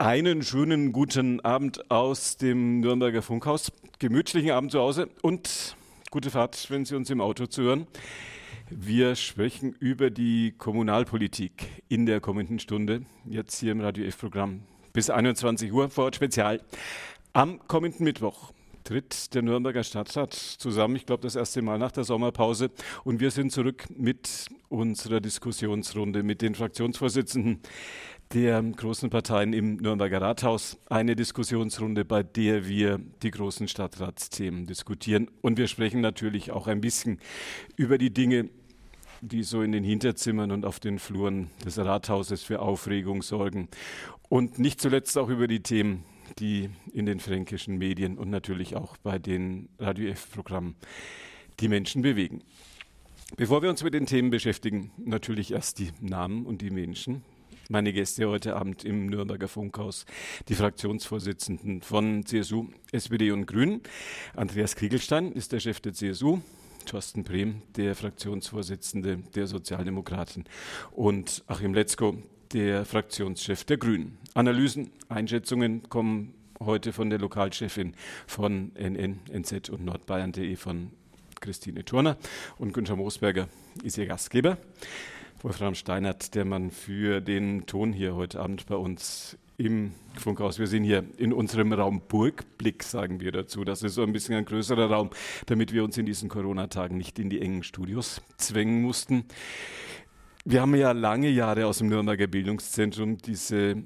Einen schönen guten Abend aus dem Nürnberger Funkhaus. Gemütlichen Abend zu Hause und gute Fahrt, wenn Sie uns im Auto zuhören. Wir sprechen über die Kommunalpolitik in der kommenden Stunde, jetzt hier im Radio F-Programm bis 21 Uhr vor Ort Spezial. Am kommenden Mittwoch tritt der Nürnberger Stadtrat zusammen, ich glaube das erste Mal nach der Sommerpause. Und wir sind zurück mit unserer Diskussionsrunde mit den Fraktionsvorsitzenden der großen Parteien im Nürnberger Rathaus. Eine Diskussionsrunde, bei der wir die großen Stadtratsthemen diskutieren. Und wir sprechen natürlich auch ein bisschen über die Dinge, die so in den Hinterzimmern und auf den Fluren des Rathauses für Aufregung sorgen. Und nicht zuletzt auch über die Themen, die in den fränkischen Medien und natürlich auch bei den Radio F-Programmen die Menschen bewegen. Bevor wir uns mit den Themen beschäftigen, natürlich erst die Namen und die Menschen, meine Gäste heute Abend im Nürnberger Funkhaus, die Fraktionsvorsitzenden von CSU, SPD und Grünen. Andreas Kriegelstein ist der Chef der CSU, Thorsten Brehm, der Fraktionsvorsitzende der Sozialdemokraten und Achim Letzko, der Fraktionschef der Grünen. Analysen, Einschätzungen kommen heute von der Lokalchefin von NN, NZ und Nordbayern.de von Christine Turner und Günther Moosberger ist ihr Gastgeber. Wolfram Steinert, der Mann für den Ton hier heute Abend bei uns im Funkhaus. Wir sind hier in unserem Raum Burgblick, sagen wir dazu. Das ist so ein bisschen ein größerer Raum, damit wir uns in diesen Corona-Tagen nicht in die engen Studios zwängen mussten. Wir haben ja lange Jahre aus dem Nürnberger Bildungszentrum diese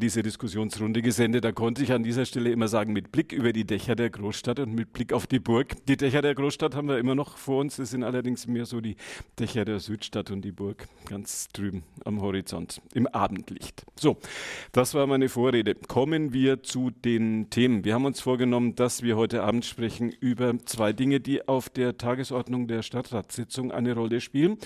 diese Diskussionsrunde gesendet. Da konnte ich an dieser Stelle immer sagen, mit Blick über die Dächer der Großstadt und mit Blick auf die Burg. Die Dächer der Großstadt haben wir immer noch vor uns. Das sind allerdings mehr so die Dächer der Südstadt und die Burg ganz drüben am Horizont im Abendlicht. So, das war meine Vorrede. Kommen wir zu den Themen. Wir haben uns vorgenommen, dass wir heute Abend sprechen über zwei Dinge, die auf der Tagesordnung der Stadtratssitzung eine Rolle spielen.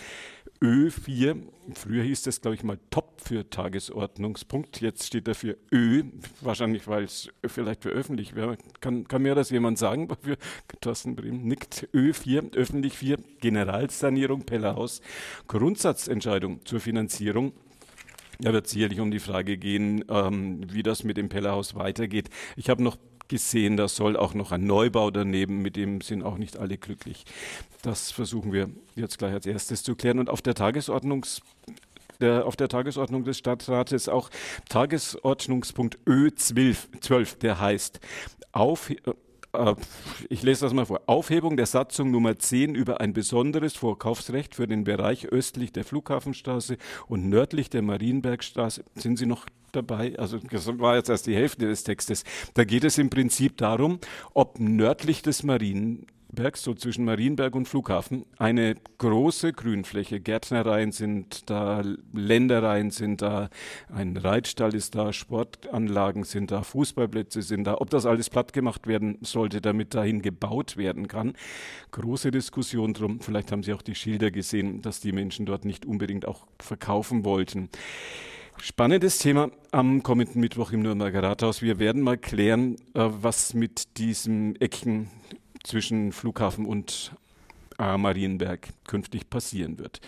Ö4, früher hieß das, glaube ich, mal Top für Tagesordnungspunkt. Jetzt steht da für Ö, wahrscheinlich, weil es vielleicht für öffentlich wäre. Kann, kann mir das jemand sagen? Für Thorsten Brehm nickt. Ö4, öffentlich 4, Generalsanierung Pellerhaus, Grundsatzentscheidung zur Finanzierung. Da wird sicherlich um die Frage gehen, ähm, wie das mit dem Pellerhaus weitergeht. Ich habe noch gesehen, da soll auch noch ein Neubau daneben, mit dem sind auch nicht alle glücklich. Das versuchen wir jetzt gleich als erstes zu klären. Und auf der Tagesordnungs der, auf der Tagesordnung des Stadtrates auch Tagesordnungspunkt Ö12, der heißt auf, äh, ich lese das mal vor. Aufhebung der Satzung Nummer 10 über ein besonderes Vorkaufsrecht für den Bereich östlich der Flughafenstraße und nördlich der Marienbergstraße. Sind Sie noch dabei? Also das war jetzt erst die Hälfte des Textes. Da geht es im Prinzip darum, ob nördlich des Marien Berg, so zwischen Marienberg und Flughafen, eine große Grünfläche. Gärtnereien sind da, Ländereien sind da, ein Reitstall ist da, Sportanlagen sind da, Fußballplätze sind da. Ob das alles platt gemacht werden sollte, damit dahin gebaut werden kann. Große Diskussion drum. Vielleicht haben Sie auch die Schilder gesehen, dass die Menschen dort nicht unbedingt auch verkaufen wollten. Spannendes Thema am kommenden Mittwoch im Nürnberger Rathaus. Wir werden mal klären, äh, was mit diesem Ecken zwischen Flughafen und äh, Marienberg künftig passieren wird.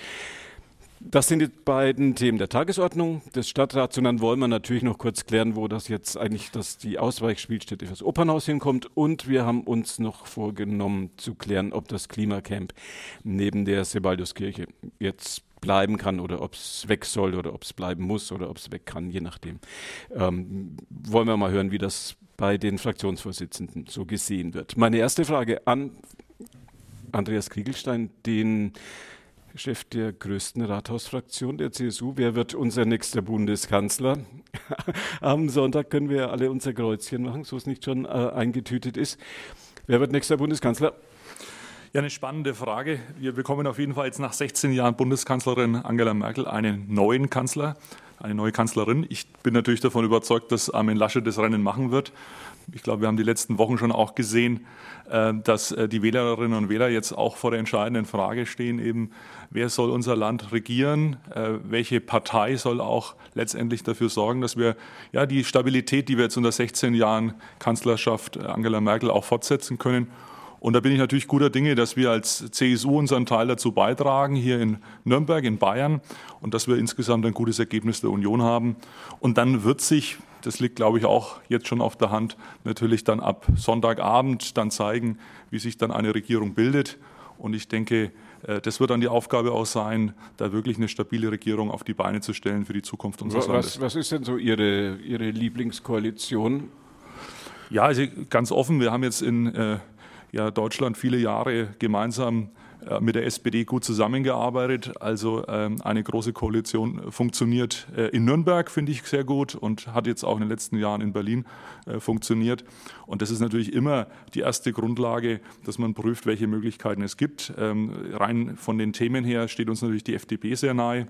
Das sind die beiden Themen der Tagesordnung des Stadtrats. Und dann wollen wir natürlich noch kurz klären, wo das jetzt eigentlich dass die Ausweichspielstätte fürs Opernhaus hinkommt. Und wir haben uns noch vorgenommen zu klären, ob das Klimacamp neben der Sebalduskirche jetzt bleiben kann oder ob es weg soll oder ob es bleiben muss oder ob es weg kann, je nachdem. Ähm, wollen wir mal hören, wie das bei den Fraktionsvorsitzenden so gesehen wird. Meine erste Frage an Andreas Kriegelstein, den Chef der größten Rathausfraktion der CSU. Wer wird unser nächster Bundeskanzler? Am Sonntag können wir alle unser Kreuzchen machen, so es nicht schon äh, eingetütet ist. Wer wird nächster Bundeskanzler? Ja, eine spannende Frage. Wir bekommen auf jeden Fall jetzt nach 16 Jahren Bundeskanzlerin Angela Merkel einen neuen Kanzler eine neue Kanzlerin. Ich bin natürlich davon überzeugt, dass Armin Laschet das Rennen machen wird. Ich glaube, wir haben die letzten Wochen schon auch gesehen, äh, dass äh, die Wählerinnen und Wähler jetzt auch vor der entscheidenden Frage stehen, eben, wer soll unser Land regieren? Äh, welche Partei soll auch letztendlich dafür sorgen, dass wir ja die Stabilität, die wir jetzt unter 16 Jahren Kanzlerschaft Angela Merkel auch fortsetzen können? Und da bin ich natürlich guter Dinge, dass wir als CSU unseren Teil dazu beitragen, hier in Nürnberg, in Bayern, und dass wir insgesamt ein gutes Ergebnis der Union haben. Und dann wird sich das liegt, glaube ich, auch jetzt schon auf der Hand, natürlich dann ab Sonntagabend dann zeigen, wie sich dann eine Regierung bildet. Und ich denke, äh, das wird dann die Aufgabe auch sein, da wirklich eine stabile Regierung auf die Beine zu stellen für die Zukunft unseres was, Landes. Was ist denn so Ihre, Ihre Lieblingskoalition? Ja, also ganz offen, wir haben jetzt in äh, ja, Deutschland viele Jahre gemeinsam äh, mit der SPD gut zusammengearbeitet. Also ähm, eine große Koalition funktioniert äh, in Nürnberg, finde ich sehr gut und hat jetzt auch in den letzten Jahren in Berlin äh, funktioniert. Und das ist natürlich immer die erste Grundlage, dass man prüft, welche Möglichkeiten es gibt. Ähm, rein von den Themen her steht uns natürlich die FDP sehr nahe.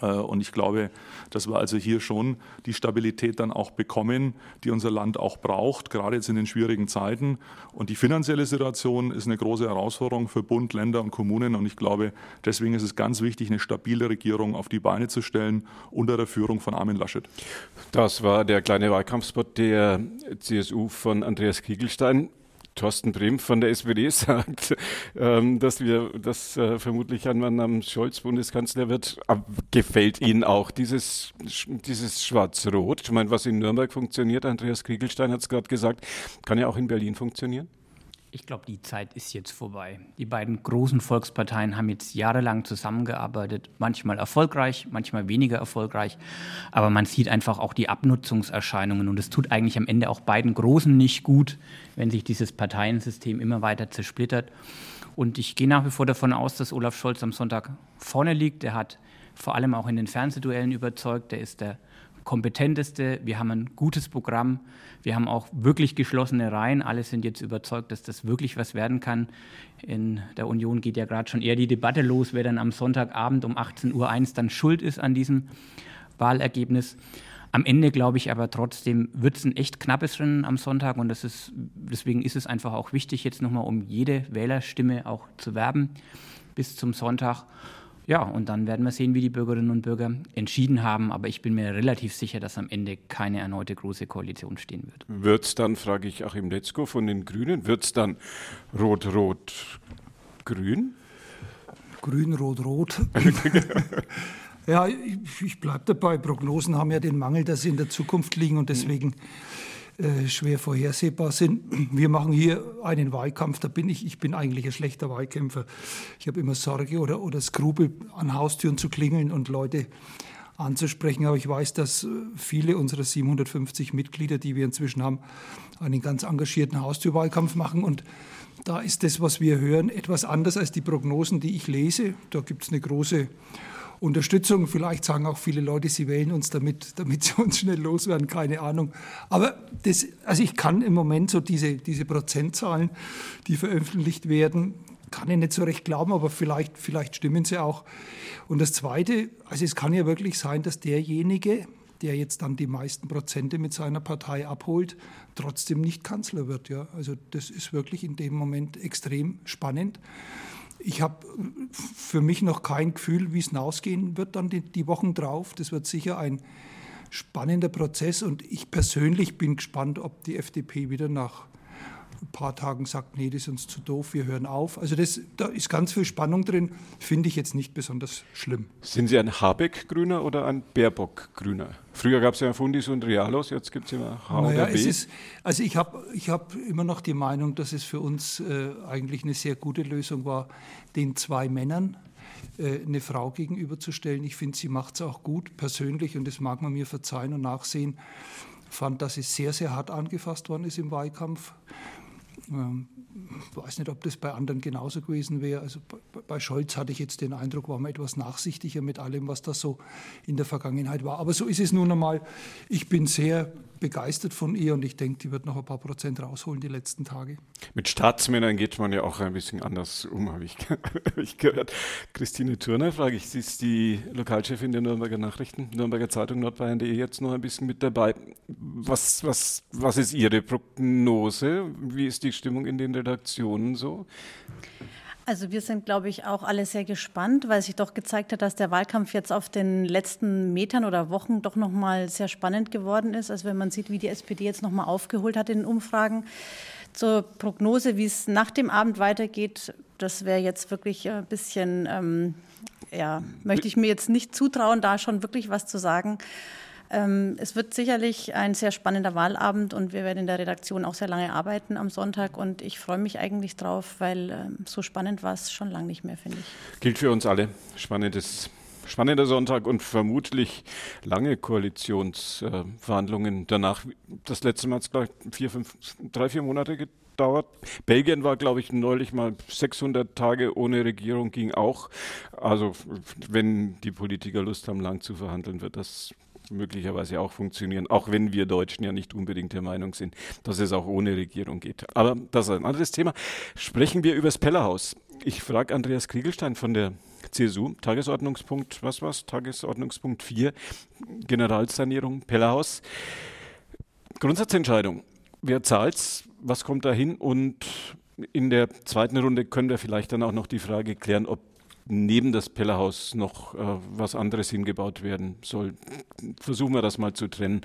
Äh, und ich glaube, dass wir also hier schon die Stabilität dann auch bekommen, die unser Land auch braucht, gerade jetzt in den schwierigen Zeiten. Und die finanzielle Situation ist eine große Herausforderung für Bund, Länder und Kommunen. Und ich glaube, deswegen ist es ganz wichtig, eine stabile Regierung auf die Beine zu stellen unter der Führung von Armin Laschet. Das war der kleine Wahlkampfspot der CSU von Andreas Kiegelstein. Thorsten Brehm von der SPD sagt, ähm, dass wir, dass äh, vermutlich ein Mann namens Scholz Bundeskanzler wird. Gefällt Ihnen auch dieses, dieses Schwarz-Rot? Ich meine, was in Nürnberg funktioniert, Andreas Kriegelstein hat es gerade gesagt, kann ja auch in Berlin funktionieren? Ich glaube, die Zeit ist jetzt vorbei. Die beiden großen Volksparteien haben jetzt jahrelang zusammengearbeitet, manchmal erfolgreich, manchmal weniger erfolgreich. Aber man sieht einfach auch die Abnutzungserscheinungen. Und es tut eigentlich am Ende auch beiden Großen nicht gut, wenn sich dieses Parteiensystem immer weiter zersplittert. Und ich gehe nach wie vor davon aus, dass Olaf Scholz am Sonntag vorne liegt. Er hat vor allem auch in den Fernsehduellen überzeugt. Er ist der kompetenteste. Wir haben ein gutes Programm. Wir haben auch wirklich geschlossene Reihen. Alle sind jetzt überzeugt, dass das wirklich was werden kann. In der Union geht ja gerade schon eher die Debatte los, wer dann am Sonntagabend um 18.01 Uhr dann schuld ist an diesem Wahlergebnis. Am Ende glaube ich aber trotzdem, wird es ein echt knappes Rennen am Sonntag und das ist, deswegen ist es einfach auch wichtig, jetzt nochmal um jede Wählerstimme auch zu werben bis zum Sonntag. Ja, und dann werden wir sehen, wie die Bürgerinnen und Bürger entschieden haben. Aber ich bin mir relativ sicher, dass am Ende keine erneute große Koalition stehen wird. Wird es dann, frage ich Achim Letzko von den Grünen, wird es dann Rot-Rot-Grün? Grün, Rot, Rot. ja, ich, ich bleibe dabei. Prognosen haben ja den Mangel, dass sie in der Zukunft liegen und deswegen. Äh, schwer vorhersehbar sind. Wir machen hier einen Wahlkampf, da bin ich, ich bin eigentlich ein schlechter Wahlkämpfer. Ich habe immer Sorge oder, oder Skrupel, an Haustüren zu klingeln und Leute anzusprechen. Aber ich weiß, dass äh, viele unserer 750 Mitglieder, die wir inzwischen haben, einen ganz engagierten Haustürwahlkampf machen. Und da ist das, was wir hören, etwas anders als die Prognosen, die ich lese. Da gibt es eine große Unterstützung. Vielleicht sagen auch viele Leute, sie wählen uns damit, damit sie uns schnell loswerden, keine Ahnung. Aber das, also ich kann im Moment so diese, diese Prozentzahlen, die veröffentlicht werden, kann ich nicht so recht glauben, aber vielleicht, vielleicht stimmen sie auch. Und das Zweite, also es kann ja wirklich sein, dass derjenige, der jetzt dann die meisten Prozente mit seiner Partei abholt, trotzdem nicht Kanzler wird. Ja? Also das ist wirklich in dem Moment extrem spannend ich habe für mich noch kein Gefühl, wie es ausgehen wird dann die, die, Wochen drauf. Das wird sicher ein spannender Prozess und ich persönlich bin gespannt, ob die FDP wieder nach ein paar Tagen sagt, nee, das ist uns zu doof, wir hören auf. Also das, da ist ganz viel Spannung drin, finde ich jetzt nicht besonders schlimm. Sind Sie ein Habeck-Grüner oder ein Baerbock-Grüner? Früher gab es ja Fundis und Realos, jetzt gibt es immer H naja. Ist, also ich habe ich hab immer noch die Meinung, dass es für uns äh, eigentlich eine sehr gute Lösung war, den zwei Männern äh, eine Frau gegenüberzustellen. Ich finde, sie macht es auch gut, persönlich, und das mag man mir verzeihen und nachsehen. Fand, dass sie sehr, sehr hart angefasst worden ist im Wahlkampf. Ähm, weiß nicht, ob das bei anderen genauso gewesen wäre. Also bei Scholz hatte ich jetzt den Eindruck, war man etwas nachsichtiger mit allem, was da so in der Vergangenheit war. Aber so ist es nun einmal. Ich bin sehr begeistert von ihr und ich denke, die wird noch ein paar Prozent rausholen die letzten Tage. Mit Staatsmännern geht man ja auch ein bisschen anders um, habe ich, hab ich, gehört. Christine Turner, frage ich, sie ist die Lokalchefin der Nürnberger Nachrichten, Nürnberger Zeitung, nordbayern.de jetzt noch ein bisschen mit dabei. Was, was, was ist Ihre Prognose? Wie ist die Stimmung in den Redaktionen so? Also wir sind, glaube ich, auch alle sehr gespannt, weil sich doch gezeigt hat, dass der Wahlkampf jetzt auf den letzten Metern oder Wochen doch noch mal sehr spannend geworden ist. Also wenn man sieht, wie die SPD jetzt noch mal aufgeholt hat in den Umfragen. Zur Prognose, wie es nach dem Abend weitergeht, das wäre jetzt wirklich ein bisschen, ähm, ja, möchte ich mir jetzt nicht zutrauen, da schon wirklich was zu sagen. Ähm, es wird sicherlich ein sehr spannender Wahlabend und wir werden in der Redaktion auch sehr lange arbeiten am Sonntag und ich freue mich eigentlich drauf, weil ähm, so spannend war es schon lange nicht mehr, finde ich. Gilt für uns alle. Spannendes spannender Sonntag und vermutlich lange Koalitionsverhandlungen danach. Das letzte Mal hat es, glaube ich, vier, fünf, drei, vier Monate gedauert. Belgien war, glaube ich, neulich mal 600 Tage ohne Regierung, ging auch. Also, wenn die Politiker Lust haben, lang zu verhandeln, wird das möglicherweise auch funktionieren, auch wenn wir Deutschen ja nicht unbedingt der Meinung sind, dass es auch ohne Regierung geht. Aber das ist ein anderes Thema. Sprechen wir über das Pellerhaus. Ich frage Andreas Kriegelstein von der CSU, Tagesordnungspunkt, was war's? Tagesordnungspunkt 4, Generalsanierung, Pellerhaus. Grundsatzentscheidung. Wer zahlt's? Was kommt da hin? Und in der zweiten Runde können wir vielleicht dann auch noch die Frage klären, ob neben das Pellerhaus noch äh, was anderes hingebaut werden soll. Versuchen wir das mal zu trennen.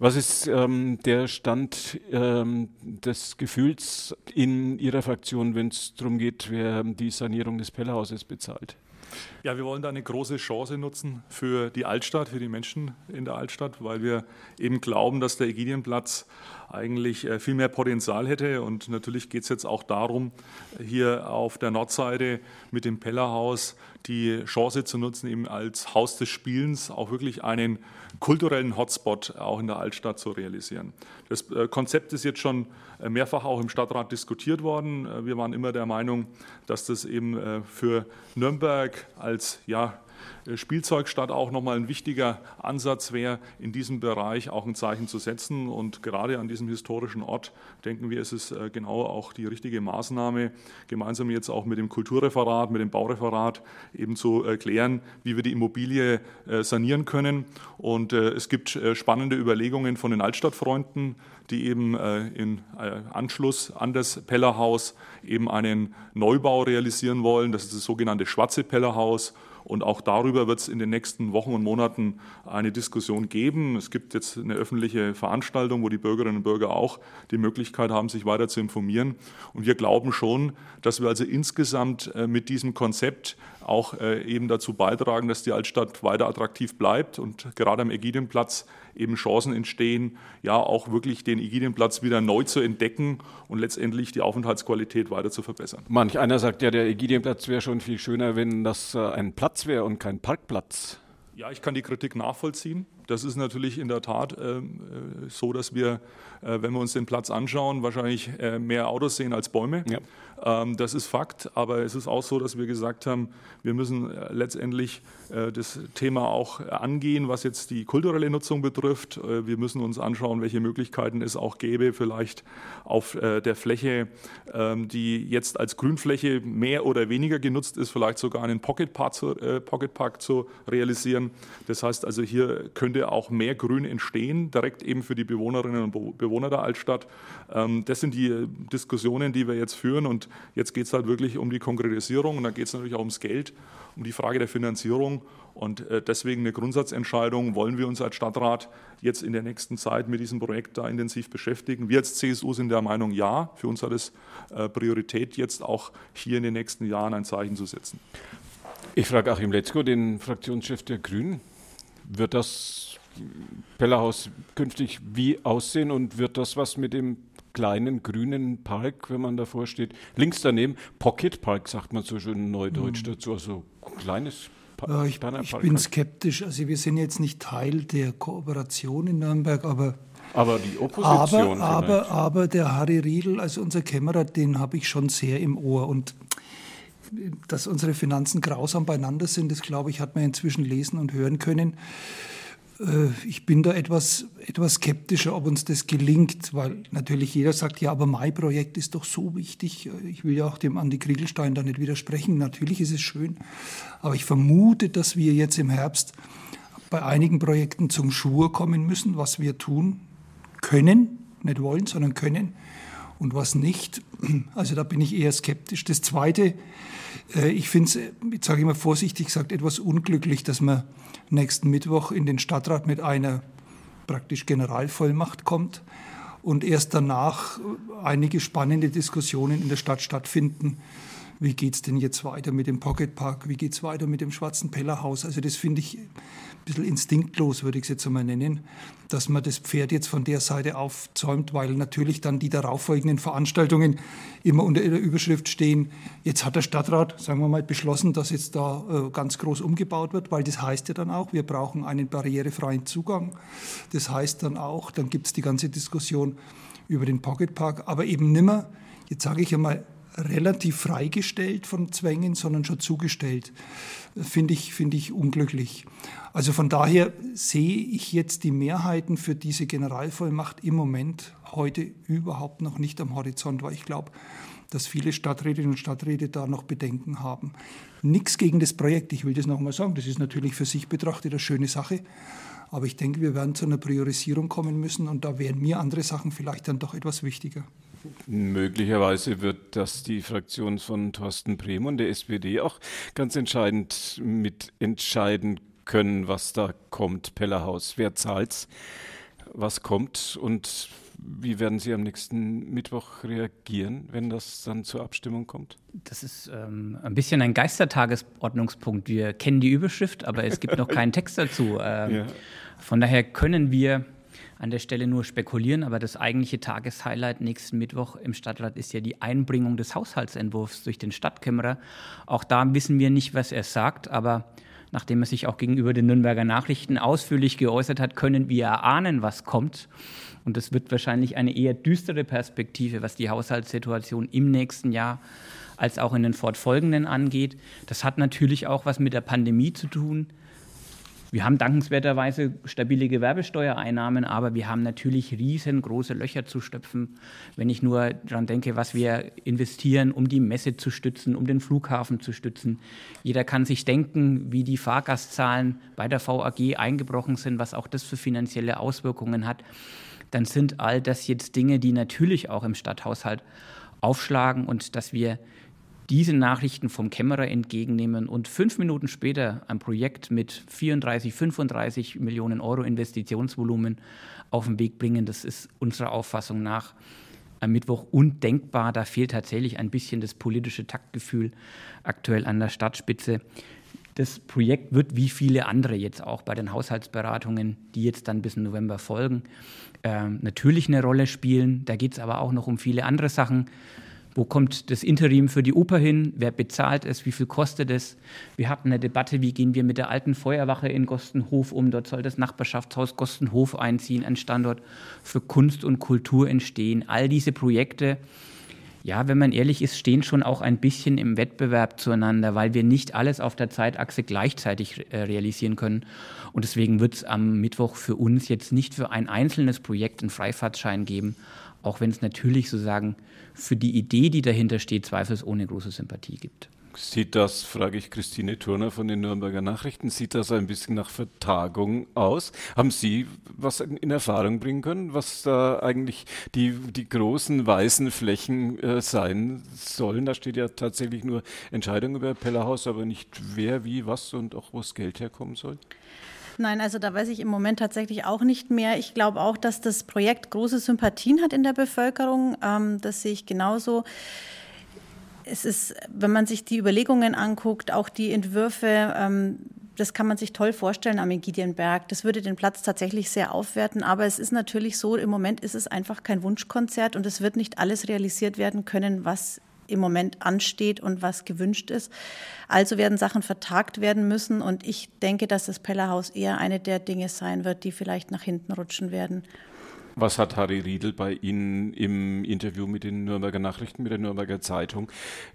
Was ist ähm, der Stand ähm, des Gefühls in Ihrer Fraktion, wenn es darum geht, wer die Sanierung des Pellerhauses bezahlt? Ja, wir wollen da eine große Chance nutzen für die Altstadt, für die Menschen in der Altstadt, weil wir eben glauben, dass der Ägidienplatz eigentlich äh, viel mehr Potenzial hätte. Und natürlich geht es jetzt auch darum, hier auf der Nordseite mit dem Pellerhaus die Chance zu nutzen, eben als Haus des Spielens auch wirklich einen kulturellen Hotspot auch in der Altstadt zu realisieren. Das äh, Konzept ist jetzt schon äh, mehrfach auch im Stadtrat diskutiert worden. Wir waren immer der Meinung, dass das eben für Nürnberg als ja, äh, Spielzeugstadt auch nochmal ein wichtiger Ansatz wäre, in diesem Bereich auch ein Zeichen zu setzen. Und gerade an diesem historischen Ort denken wir, es ist äh, genau auch die richtige Maßnahme, gemeinsam jetzt auch mit dem Kulturreferat, mit dem Baureferat eben zu erklären, wie wir die Immobilie äh, sanieren können. Und es gibt spannende Überlegungen von den Altstadtfreunden, die eben in Anschluss an das Pellerhaus eben einen Neubau realisieren wollen. Das ist das sogenannte Schwarze Pellerhaus. Und auch darüber wird es in den nächsten Wochen und Monaten eine Diskussion geben. Es gibt jetzt eine öffentliche Veranstaltung, wo die Bürgerinnen und Bürger auch die Möglichkeit haben, sich weiter zu informieren. Und wir glauben schon, dass wir also insgesamt äh, mit diesem Konzept auch äh, eben dazu beitragen, dass die Altstadt weiter attraktiv bleibt und gerade am Ägidienplatz eben Chancen entstehen, ja auch wirklich den Ägidienplatz wieder neu zu entdecken und letztendlich die Aufenthaltsqualität weiter zu verbessern. Manch einer sagt ja, der Ägidienplatz wäre schon viel schöner, wenn das äh, ein Platz wäre und kein Parkplatz. Ja, ich kann die Kritik nachvollziehen. Das ist natürlich in der Tat äh, so, dass wir, äh, wenn wir uns den Platz anschauen, wahrscheinlich äh, mehr Autos sehen als Bäume. Ja. Ähm, das ist Fakt, aber es ist auch so, dass wir gesagt haben, wir müssen letztendlich das Thema auch angehen, was jetzt die kulturelle Nutzung betrifft. Wir müssen uns anschauen, welche Möglichkeiten es auch gäbe, vielleicht auf der Fläche, ähm, die jetzt als Grünfläche mehr oder weniger genutzt ist, vielleicht sogar einen Pocketpark zu, Pocketpark zu realisieren. Das heißt also, hier könnte auch mehr Grün entstehen, direkt eben für die Bewohnerinnen und Bewohner der Altstadt. Ähm, das sind die Diskussionen, die wir jetzt führen und jetzt geht es halt wirklich um die Konkretisierung und dann geht es natürlich auch ums Geld, um die Frage der Finanzierung. Und äh, deswegen eine Grundsatzentscheidung, wollen wir uns als Stadtrat jetzt in der nächsten Zeit mit diesem Projekt da intensiv beschäftigen. Wir als CSU sind der Meinung, ja, für uns hat es äh, Priorität, jetzt auch hier in den nächsten Jahren ein Zeichen zu setzen. Ich frage Achim Letzko, den Fraktionschef der Grünen. Wird das Pellerhaus künftig wie aussehen und wird das was mit dem kleinen grünen Park, wenn man davor steht. Links daneben, Pocket Park, sagt man so schön neudeutsch mhm. dazu, also kleines Park. ich, ich bin skeptisch. Also wir sind jetzt nicht Teil der Kooperation in Nürnberg, aber aber die Opposition. Aber, aber, aber der Harry Riedl, also unser Kämmerer, den habe ich schon sehr im Ohr. Und dass unsere Finanzen grausam beieinander sind, das glaube ich, hat man inzwischen lesen und hören können. Äh, ich bin da etwas, etwas skeptischer, ob uns das gelingt, weil natürlich jeder sagt, ja, aber mein Projekt ist doch so wichtig. Ich will ja auch dem Andi Kriegelstein da nicht widersprechen. Natürlich ist es schön, aber ich vermute, dass wir jetzt im Herbst bei einigen Projekten zum Schwur kommen müssen, was wir tun können, nicht wollen, sondern können und was nicht. Also da bin ich eher skeptisch. Das Zweite, äh, ich finde es, jetzt sage ich mal vorsichtig gesagt, etwas unglücklich, dass man nächsten Mittwoch in den Stadtrat mit einer praktisch Generalvollmacht kommt und erst danach einige spannende Diskussionen in der Stadt stattfinden wie geht es denn jetzt weiter mit dem Pocket Park, wie geht es weiter mit dem Schwarzen Pellerhaus. Also das finde ich ein bisschen instinktlos, würde ich es jetzt einmal nennen, dass man das Pferd jetzt von der Seite aufzäumt, weil natürlich dann die darauffolgenden Veranstaltungen immer unter der Überschrift stehen, jetzt hat der Stadtrat, sagen wir mal, beschlossen, dass jetzt da äh, ganz groß umgebaut wird, weil das heißt ja dann auch, wir brauchen einen barrierefreien Zugang. Das heißt dann auch, dann gibt es die ganze Diskussion über den Pocket Park, aber eben nimmer, jetzt sage ich einmal, relativ freigestellt von Zwängen, sondern schon zugestellt. Finde ich, finde ich unglücklich. Also von daher sehe ich jetzt die Mehrheiten für diese Generalvollmacht im Moment heute überhaupt noch nicht am Horizont, weil ich glaube, dass viele Stadträtinnen und Stadträte da noch Bedenken haben. Nichts gegen das Projekt, ich will das nochmal sagen, das ist natürlich für sich betrachtet eine schöne Sache. Aber ich denke, wir werden zu einer Priorisierung kommen müssen und da wären mir andere Sachen vielleicht dann doch etwas wichtiger. Möglicherweise wird das die Fraktion von Thorsten Brehm und der SPD auch ganz entscheidend mitentscheiden können, was da kommt. Pellerhaus, wer zahlt's? Was kommt und wie werden Sie am nächsten Mittwoch reagieren, wenn das dann zur Abstimmung kommt? Das ist ähm, ein bisschen ein Geistertagesordnungspunkt. Wir kennen die Überschrift, aber es gibt noch keinen Text dazu. Ähm, ja. Von daher können wir an der Stelle nur spekulieren, aber das eigentliche Tageshighlight nächsten Mittwoch im Stadtrat ist ja die Einbringung des Haushaltsentwurfs durch den Stadtkämmerer. Auch da wissen wir nicht, was er sagt, aber nachdem er sich auch gegenüber den Nürnberger Nachrichten ausführlich geäußert hat, können wir erahnen, was kommt. Und das wird wahrscheinlich eine eher düstere Perspektive, was die Haushaltssituation im nächsten Jahr als auch in den fortfolgenden angeht. Das hat natürlich auch was mit der Pandemie zu tun. Wir haben dankenswerterweise stabile Gewerbesteuereinnahmen, aber wir haben natürlich riesengroße Löcher zu stopfen. Wenn ich nur daran denke, was wir investieren, um die Messe zu stützen, um den Flughafen zu stützen. Jeder kann sich denken, wie die Fahrgastzahlen bei der VAG eingebrochen sind, was auch das für finanzielle Auswirkungen hat. Dann sind all das jetzt Dinge, die natürlich auch im Stadthaushalt aufschlagen und dass wir diese Nachrichten vom Kämmerer entgegennehmen und fünf Minuten später ein Projekt mit 34, 35 Millionen Euro Investitionsvolumen auf den Weg bringen, das ist unserer Auffassung nach am Mittwoch undenkbar. Da fehlt tatsächlich ein bisschen das politische Taktgefühl aktuell an der Stadtspitze. Das Projekt wird wie viele andere jetzt auch bei den Haushaltsberatungen, die jetzt dann bis November folgen, äh, natürlich eine Rolle spielen. Da geht es aber auch noch um viele andere Sachen. Wo kommt das Interim für die Oper hin? Wer bezahlt es? Wie viel kostet es? Wir hatten eine Debatte, wie gehen wir mit der alten Feuerwache in Gostenhof um? Dort soll das Nachbarschaftshaus Gostenhof einziehen, ein Standort für Kunst und Kultur entstehen. All diese Projekte, ja, wenn man ehrlich ist, stehen schon auch ein bisschen im Wettbewerb zueinander, weil wir nicht alles auf der Zeitachse gleichzeitig äh, realisieren können. Und deswegen wird es am Mittwoch für uns jetzt nicht für ein einzelnes Projekt einen Freifahrtschein geben, auch wenn es natürlich sozusagen für die Idee, die dahinter steht, zweifelsohne große Sympathie gibt. Sieht das, frage ich Christine Turner von den Nürnberger Nachrichten, sieht das ein bisschen nach Vertagung aus? Haben Sie was in Erfahrung bringen können, was da eigentlich die, die großen weißen Flächen äh, sein sollen? Da steht ja tatsächlich nur Entscheidung über Pellerhaus, aber nicht wer, wie, was und auch wo das Geld herkommen soll. Nein, also da weiß ich im Moment tatsächlich auch nicht mehr. Ich glaube auch, dass das Projekt große Sympathien hat in der Bevölkerung. Ähm, das sehe ich genauso. Es ist, wenn man sich die Überlegungen anguckt, auch die Entwürfe, ähm, das kann man sich toll vorstellen am Ägidienberg. Das würde den Platz tatsächlich sehr aufwerten. Aber es ist natürlich so, im Moment ist es einfach kein Wunschkonzert und es wird nicht alles realisiert werden können, was im Moment ansteht und was gewünscht ist. Also werden Sachen vertagt werden müssen und ich denke, dass das Pellerhaus eher eine der Dinge sein wird, die vielleicht nach hinten rutschen werden. Was hat Harry Riedel bei Ihnen im Interview mit den Nürnberger Nachrichten, mit der Nürnberger Zeitung,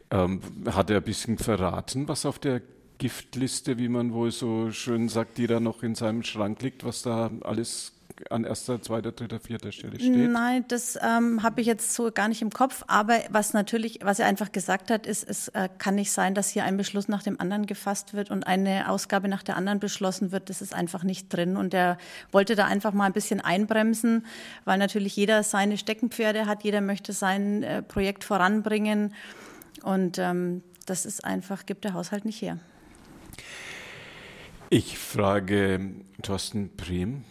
ähm, hat er ein bisschen verraten, was auf der Giftliste, wie man wohl so schön sagt, die da noch in seinem Schrank liegt, was da alles an erster, zweiter, dritter, vierter Stelle steht? Nein, das ähm, habe ich jetzt so gar nicht im Kopf. Aber was natürlich, was er einfach gesagt hat, ist, es äh, kann nicht sein, dass hier ein Beschluss nach dem anderen gefasst wird und eine Ausgabe nach der anderen beschlossen wird. Das ist einfach nicht drin. Und er wollte da einfach mal ein bisschen einbremsen, weil natürlich jeder seine Steckenpferde hat, jeder möchte sein äh, Projekt voranbringen. Und ähm, das ist einfach, gibt der Haushalt nicht her. Ich frage Thorsten Brehm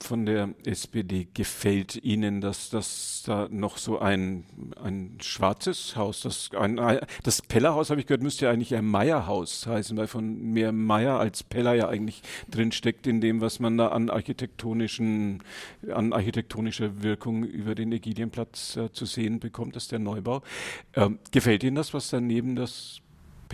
von der SPD. Gefällt Ihnen, dass das da noch so ein, ein schwarzes Haus, das, ein, das Pellerhaus, habe ich gehört, müsste ja eigentlich ein Meierhaus heißen, weil von mehr Meier als Peller ja eigentlich drin steckt in dem, was man da an architektonischen, an architektonischer Wirkung über den Ägilienplatz äh, zu sehen bekommt, das ist der Neubau. Ähm, gefällt Ihnen das, was daneben das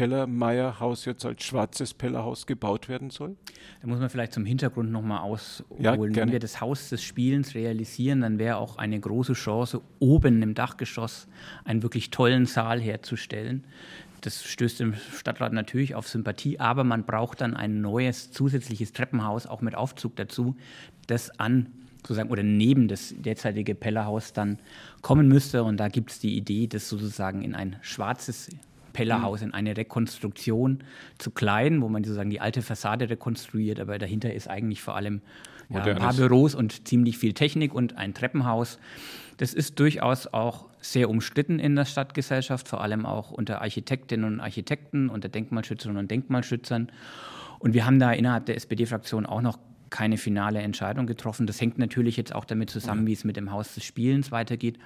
Pellermeier-Haus jetzt als schwarzes Pellerhaus gebaut werden soll? Da muss man vielleicht zum Hintergrund nochmal ausholen. Ja, Wenn wir das Haus des Spielens realisieren, dann wäre auch eine große Chance, oben im Dachgeschoss einen wirklich tollen Saal herzustellen. Das stößt im Stadtrat natürlich auf Sympathie, aber man braucht dann ein neues zusätzliches Treppenhaus, auch mit Aufzug dazu, das an sozusagen oder neben das derzeitige Pellerhaus dann kommen müsste. Und da gibt es die Idee, das sozusagen in ein schwarzes Pellerhaus, in eine Rekonstruktion zu klein, wo man sozusagen die alte Fassade rekonstruiert, aber dahinter ist eigentlich vor allem ja, ein paar Büros und ziemlich viel Technik und ein Treppenhaus. Das ist durchaus auch sehr umstritten in der Stadtgesellschaft, vor allem auch unter Architektinnen und Architekten, unter Denkmalschützerinnen und Denkmalschützern. Und wir haben da innerhalb der SPD-Fraktion auch noch keine finale Entscheidung getroffen. Das hängt natürlich jetzt auch damit zusammen, wie es mit dem Haus des Spielens weitergeht.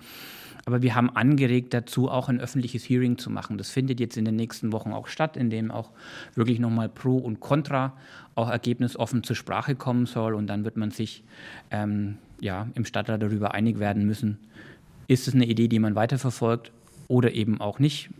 Aber wir haben angeregt dazu, auch ein öffentliches Hearing zu machen. Das findet jetzt in den nächsten Wochen auch statt, in dem auch wirklich nochmal Pro und Contra auch ergebnisoffen zur Sprache kommen soll. Und dann wird man sich ähm, ja, im Stadtrat darüber einig werden müssen, ist es eine Idee, die man weiterverfolgt oder eben auch nicht.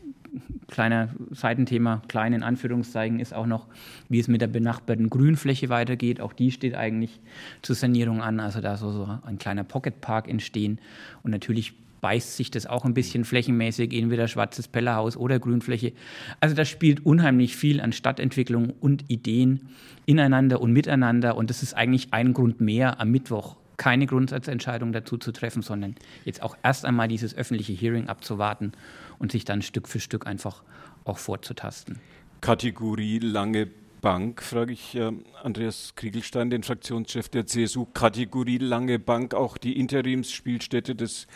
Kleiner Seitenthema, klein in Anführungszeichen, ist auch noch, wie es mit der benachbarten Grünfläche weitergeht. Auch die steht eigentlich zur Sanierung an. Also da soll so ein kleiner Pocketpark entstehen. Und natürlich beißt sich das auch ein bisschen flächenmäßig, entweder schwarzes Pellerhaus oder Grünfläche. Also das spielt unheimlich viel an Stadtentwicklung und Ideen ineinander und miteinander. Und das ist eigentlich ein Grund mehr, am Mittwoch keine Grundsatzentscheidung dazu zu treffen, sondern jetzt auch erst einmal dieses öffentliche Hearing abzuwarten und sich dann Stück für Stück einfach auch vorzutasten. Kategorie lange Bank, frage ich äh, Andreas Kriegelstein, den Fraktionschef der CSU. Kategorie lange Bank, auch die Interimsspielstätte des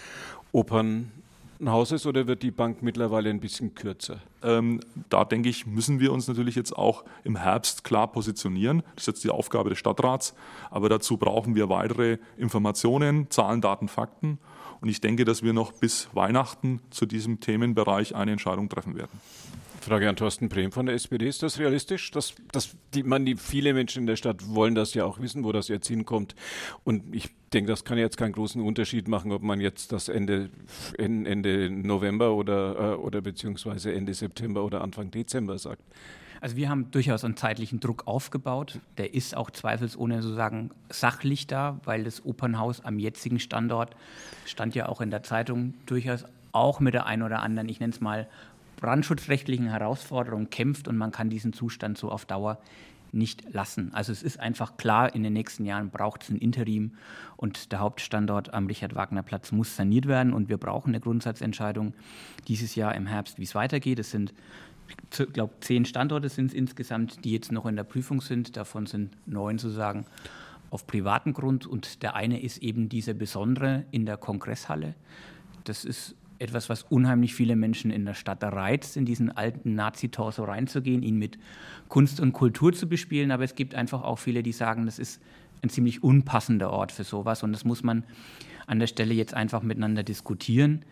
Opernhauses oder wird die Bank mittlerweile ein bisschen kürzer? Ähm, da denke ich, müssen wir uns natürlich jetzt auch im Herbst klar positionieren. Das ist jetzt die Aufgabe des Stadtrats. Aber dazu brauchen wir weitere Informationen, Zahlen, Daten, Fakten. Und ich denke, dass wir noch bis Weihnachten zu diesem Themenbereich eine Entscheidung treffen werden. Frage an Thorsten Brehm von der SPD. Ist das realistisch? Dass, dass die, man, die, viele Menschen in der Stadt wollen das ja auch wissen, wo das jetzt hinkommt. Und ich denke, das kann jetzt keinen großen Unterschied machen, ob man jetzt das Ende, Ende November oder, äh, oder beziehungsweise Ende September oder Anfang Dezember sagt. Also wir haben durchaus einen zeitlichen Druck aufgebaut. Der ist auch zweifelsohne sozusagen sachlich da, weil das Opernhaus am jetzigen Standort stand ja auch in der Zeitung durchaus auch mit der einen oder anderen, ich nenne es mal, brandschutzrechtlichen Herausforderungen kämpft und man kann diesen Zustand so auf Dauer nicht lassen. Also es ist einfach klar, in den nächsten Jahren braucht es ein Interim und der Hauptstandort am Richard-Wagner-Platz muss saniert werden und wir brauchen eine Grundsatzentscheidung dieses Jahr im Herbst, wie es weitergeht. Es sind, ich glaube, zehn Standorte sind es insgesamt, die jetzt noch in der Prüfung sind. Davon sind neun sozusagen auf privaten Grund und der eine ist eben dieser besondere in der Kongresshalle. Das ist etwas, was unheimlich viele Menschen in der Stadt reizt, in diesen alten Nazi-Torso reinzugehen, ihn mit Kunst und Kultur zu bespielen. Aber es gibt einfach auch viele, die sagen, das ist ein ziemlich unpassender Ort für sowas und das muss man an der Stelle jetzt einfach miteinander diskutieren.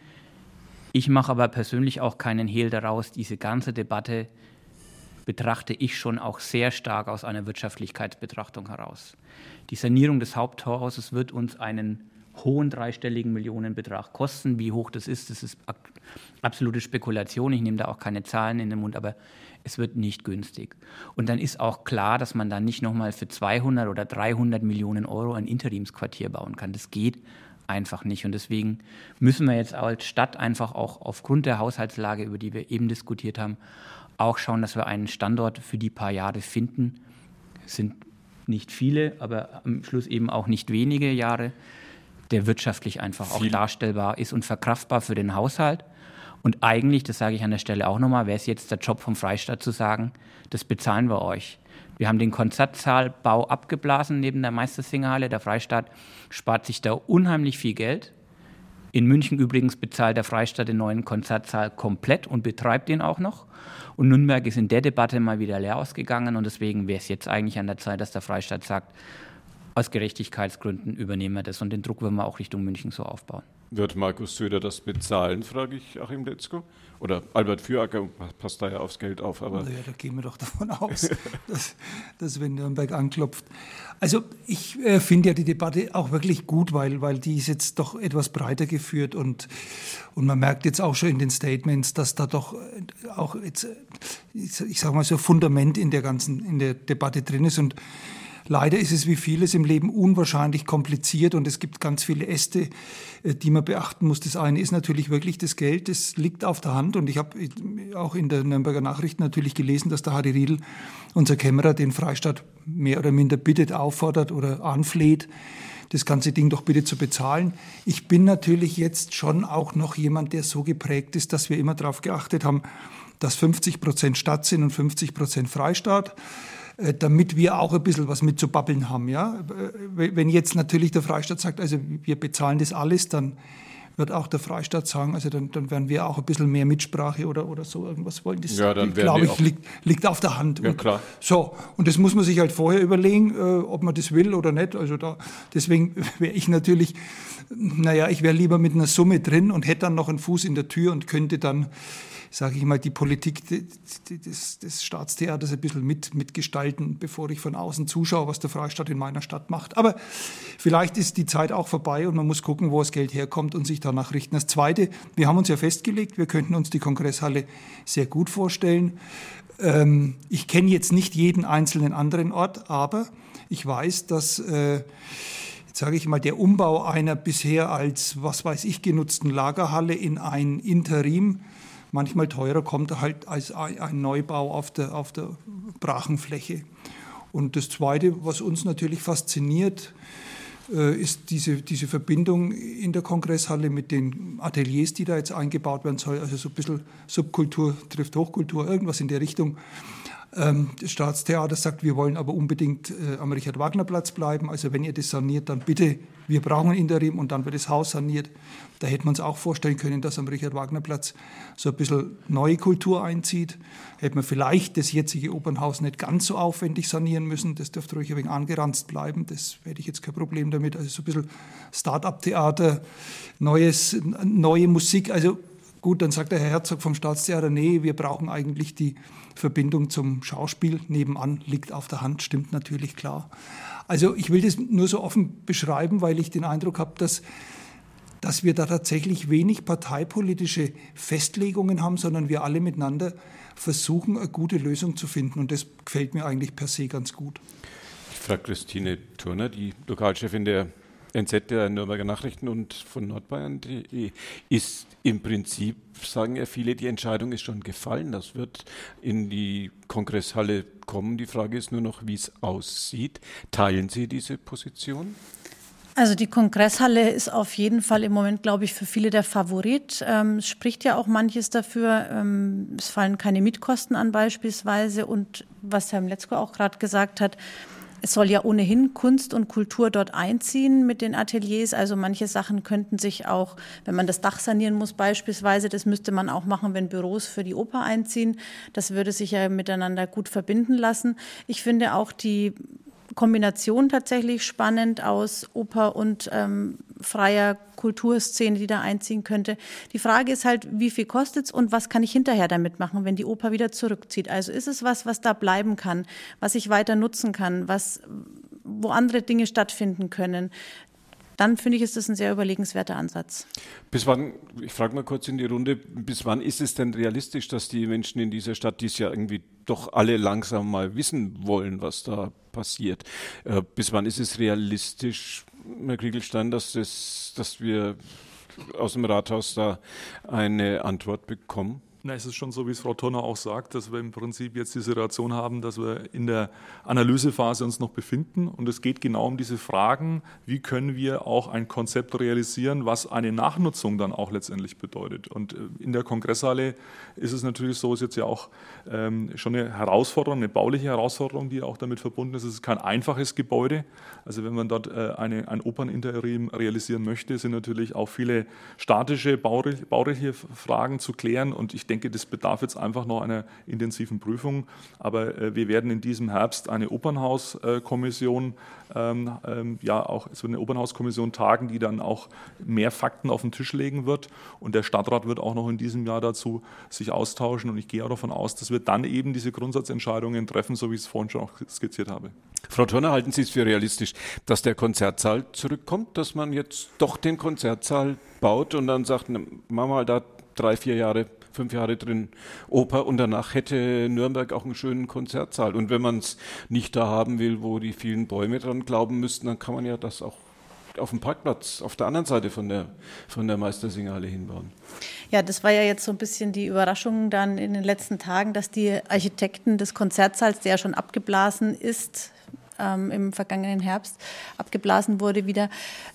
Ich mache aber persönlich auch keinen Hehl daraus. Diese ganze Debatte betrachte ich schon auch sehr stark aus einer Wirtschaftlichkeitsbetrachtung heraus. Die Sanierung des Haupttorhauses wird uns einen hohen dreistelligen Millionenbetrag kosten. Wie hoch das ist, das ist absolute Spekulation. Ich nehme da auch keine Zahlen in den Mund, aber es wird nicht günstig. Und dann ist auch klar, dass man dann nicht nochmal für 200 oder 300 Millionen Euro ein Interimsquartier bauen kann. Das geht einfach nicht. Und deswegen müssen wir jetzt als Stadt einfach auch aufgrund der Haushaltslage, über die wir eben diskutiert haben, auch schauen, dass wir einen Standort für die paar Jahre finden. Es sind nicht viele, aber am Schluss eben auch nicht wenige Jahre, der wirtschaftlich einfach auch darstellbar ist und verkraftbar für den Haushalt. Und eigentlich, das sage ich an der Stelle auch nochmal, wäre es jetzt der Job vom Freistaat zu sagen, das bezahlen wir euch. Wir haben den Konzertsaalbau abgeblasen neben der Meistersingerhalle. Der Freistaat spart sich da unheimlich viel Geld. In München übrigens bezahlt der Freistaat den neuen Konzertsaal komplett und betreibt ihn auch noch. Und Nürnberg ist in der Debatte mal wieder leer ausgegangen und deswegen wäre es jetzt eigentlich an der Zeit, dass der Freistaat sagt, aus Gerechtigkeitsgründen übernehmen wir das und den Druck werden wir auch Richtung München so aufbauen. Wird Markus Söder das bezahlen, frage ich Achim Letzko. Oder Albert Füracker passt da ja aufs Geld auf. Aber naja, da gehen wir doch davon aus, dass, dass wenn Nürnberg anklopft. Also ich äh, finde ja die Debatte auch wirklich gut, weil, weil die ist jetzt doch etwas breiter geführt und, und man merkt jetzt auch schon in den Statements, dass da doch äh, auch jetzt, äh, ich sage mal so, Fundament in der ganzen, in der Debatte drin ist und Leider ist es wie vieles im Leben unwahrscheinlich kompliziert und es gibt ganz viele Äste, äh, die man beachten muss. Das eine ist natürlich wirklich das Geld, das liegt auf der Hand und ich habe auch in der Nürnberger Nachrichten natürlich gelesen, dass der Harry Riedl, unser Kämmerer, den Freistaat mehr oder minder bittet, auffordert oder anfleht, das ganze Ding doch bitte zu bezahlen. Ich bin natürlich jetzt schon auch noch jemand, der so geprägt ist, dass wir immer darauf geachtet haben, dass 50 Prozent Stadt sind und 50 Prozent Freistaat. Äh, damit wir auch ein bisschen was mitzubabbeln haben. Ja? Äh, wenn jetzt natürlich der Freistaat sagt, also wir bezahlen das alles, dann wird auch der Freistaat sagen, also dann, dann werden wir auch ein bisschen mehr Mitsprache oder, oder so irgendwas wollen. Das, ja, dann glaube ich, liegt, liegt, auf der Hand. Ja, klar. So, und das muss man sich halt vorher überlegen, äh, ob man das will oder nicht. Also da, deswegen wäre ich natürlich, naja, ich wäre lieber mit einer Summe drin und hätte dann noch einen Fuß in der Tür und könnte dann sage ich mal, die Politik des, des Staatstheaters ein bisschen mit, mitgestalten, bevor ich von außen zuschaue, was der Freistaat in meiner Stadt macht. Aber vielleicht ist die Zeit auch vorbei und man muss gucken, wo das Geld herkommt und sich danach richten. Das Zweite, wir haben uns ja festgelegt, wir könnten uns die Kongresshalle sehr gut vorstellen. Ähm, ich kenne jetzt nicht jeden einzelnen anderen Ort, aber ich weiß, dass äh, sage ich mal, der Umbau einer bisher als, was weiß ich, genutzten Lagerhalle in ein Interim manchmal teurer kommt halt als ein Neubau auf der, auf der Brachenfläche. Und das Zweite, was uns natürlich fasziniert, äh, ist diese, diese Verbindung in der Kongresshalle mit den Ateliers, die da jetzt eingebaut werden soll. Also so ein bisschen Subkultur trifft Hochkultur, irgendwas in der Richtung. Ähm, das Staatstheater sagt, wir wollen aber unbedingt äh, am Richard-Wagner-Platz bleiben. Also wenn ihr das saniert, dann bitte, wir brauchen Interim und dann wird das Haus saniert. Da hätte man uns auch vorstellen können, dass am Richard-Wagner-Platz so ein bisschen neue Kultur einzieht. Hätte man vielleicht das jetzige Opernhaus nicht ganz so aufwendig sanieren müssen. Das dürfte ruhig ein wenig angeranzt bleiben. Das hätte ich jetzt kein Problem damit. Also so ein bisschen Start-up-Theater, neues, neue Musik. Also Gut, dann sagt der Herr Herzog vom Staatstheater, nee, wir brauchen eigentlich die Verbindung zum Schauspiel. Nebenan liegt auf der Hand, stimmt natürlich klar. Also ich will das nur so offen beschreiben, weil ich den Eindruck habe, dass dass wir da tatsächlich wenig parteipolitische Festlegungen haben, sondern wir alle miteinander versuchen, eine gute Lösung zu finden. Und das gefällt mir eigentlich per se ganz gut. Ich frage Christine Turner, die Lokalchefin der NZ der Nürnberger Nachrichten und von nordbayern.de ist im Prinzip, sagen ja viele, die Entscheidung ist schon gefallen. Das wird in die Kongresshalle kommen. Die Frage ist nur noch, wie es aussieht. Teilen Sie diese Position? Also die Kongresshalle ist auf jeden Fall im Moment, glaube ich, für viele der Favorit. Ähm, es spricht ja auch manches dafür. Ähm, es fallen keine Mietkosten an beispielsweise. Und was Herr Mletzko auch gerade gesagt hat, es soll ja ohnehin Kunst und Kultur dort einziehen mit den Ateliers. Also manche Sachen könnten sich auch, wenn man das Dach sanieren muss beispielsweise, das müsste man auch machen, wenn Büros für die Oper einziehen. Das würde sich ja miteinander gut verbinden lassen. Ich finde auch die Kombination tatsächlich spannend aus Oper und ähm, freier Kulturszene, die da einziehen könnte. Die Frage ist halt, wie viel kostet es und was kann ich hinterher damit machen, wenn die Oper wieder zurückzieht? Also ist es was, was da bleiben kann, was ich weiter nutzen kann, was, wo andere Dinge stattfinden können? dann finde ich, ist das ein sehr überlegenswerter Ansatz. Bis wann, ich frage mal kurz in die Runde, bis wann ist es denn realistisch, dass die Menschen in dieser Stadt dies ja irgendwie doch alle langsam mal wissen wollen, was da passiert? Äh, bis wann ist es realistisch, Herr Kriegelstein, dass, das, dass wir aus dem Rathaus da eine Antwort bekommen? Na, es ist schon so, wie es Frau Tonner auch sagt, dass wir im Prinzip jetzt die Situation haben, dass wir in der Analysephase uns noch befinden. Und es geht genau um diese Fragen, wie können wir auch ein Konzept realisieren, was eine Nachnutzung dann auch letztendlich bedeutet. Und äh, in der Kongresshalle ist es natürlich so, ist jetzt ja auch ähm, schon eine Herausforderung, eine bauliche Herausforderung, die auch damit verbunden ist. Es ist kein einfaches Gebäude. Also wenn man dort äh, eine, ein Operninterim realisieren möchte, sind natürlich auch viele statische, bauliche Fragen zu klären. Und ich denke, denke, das bedarf jetzt einfach noch einer intensiven Prüfung. Aber äh, wir werden in diesem Herbst eine Opernhauskommission, ähm, ähm, ja auch so eine Opernhauskommission tagen, die dann auch mehr Fakten auf den Tisch legen wird. Und der Stadtrat wird auch noch in diesem Jahr dazu sich austauschen. Und ich gehe auch davon aus, dass wir dann eben diese Grundsatzentscheidungen treffen, so wie ich es vorhin schon auch skizziert habe. Frau Turner, halten Sie es für realistisch, dass der Konzertsaal zurückkommt, dass man jetzt doch den Konzertsaal baut und dann sagt, machen wir mal da drei, vier Jahre, fünf Jahre drin Oper und danach hätte Nürnberg auch einen schönen Konzertsaal. Und wenn man es nicht da haben will, wo die vielen Bäume dran glauben müssten, dann kann man ja das auch auf dem Parkplatz auf der anderen Seite von der, von der Meistersingerhalle hinbauen. Ja, das war ja jetzt so ein bisschen die Überraschung dann in den letzten Tagen, dass die Architekten des Konzertsaals, der ja schon abgeblasen ist, ähm, im vergangenen Herbst abgeblasen wurde wieder,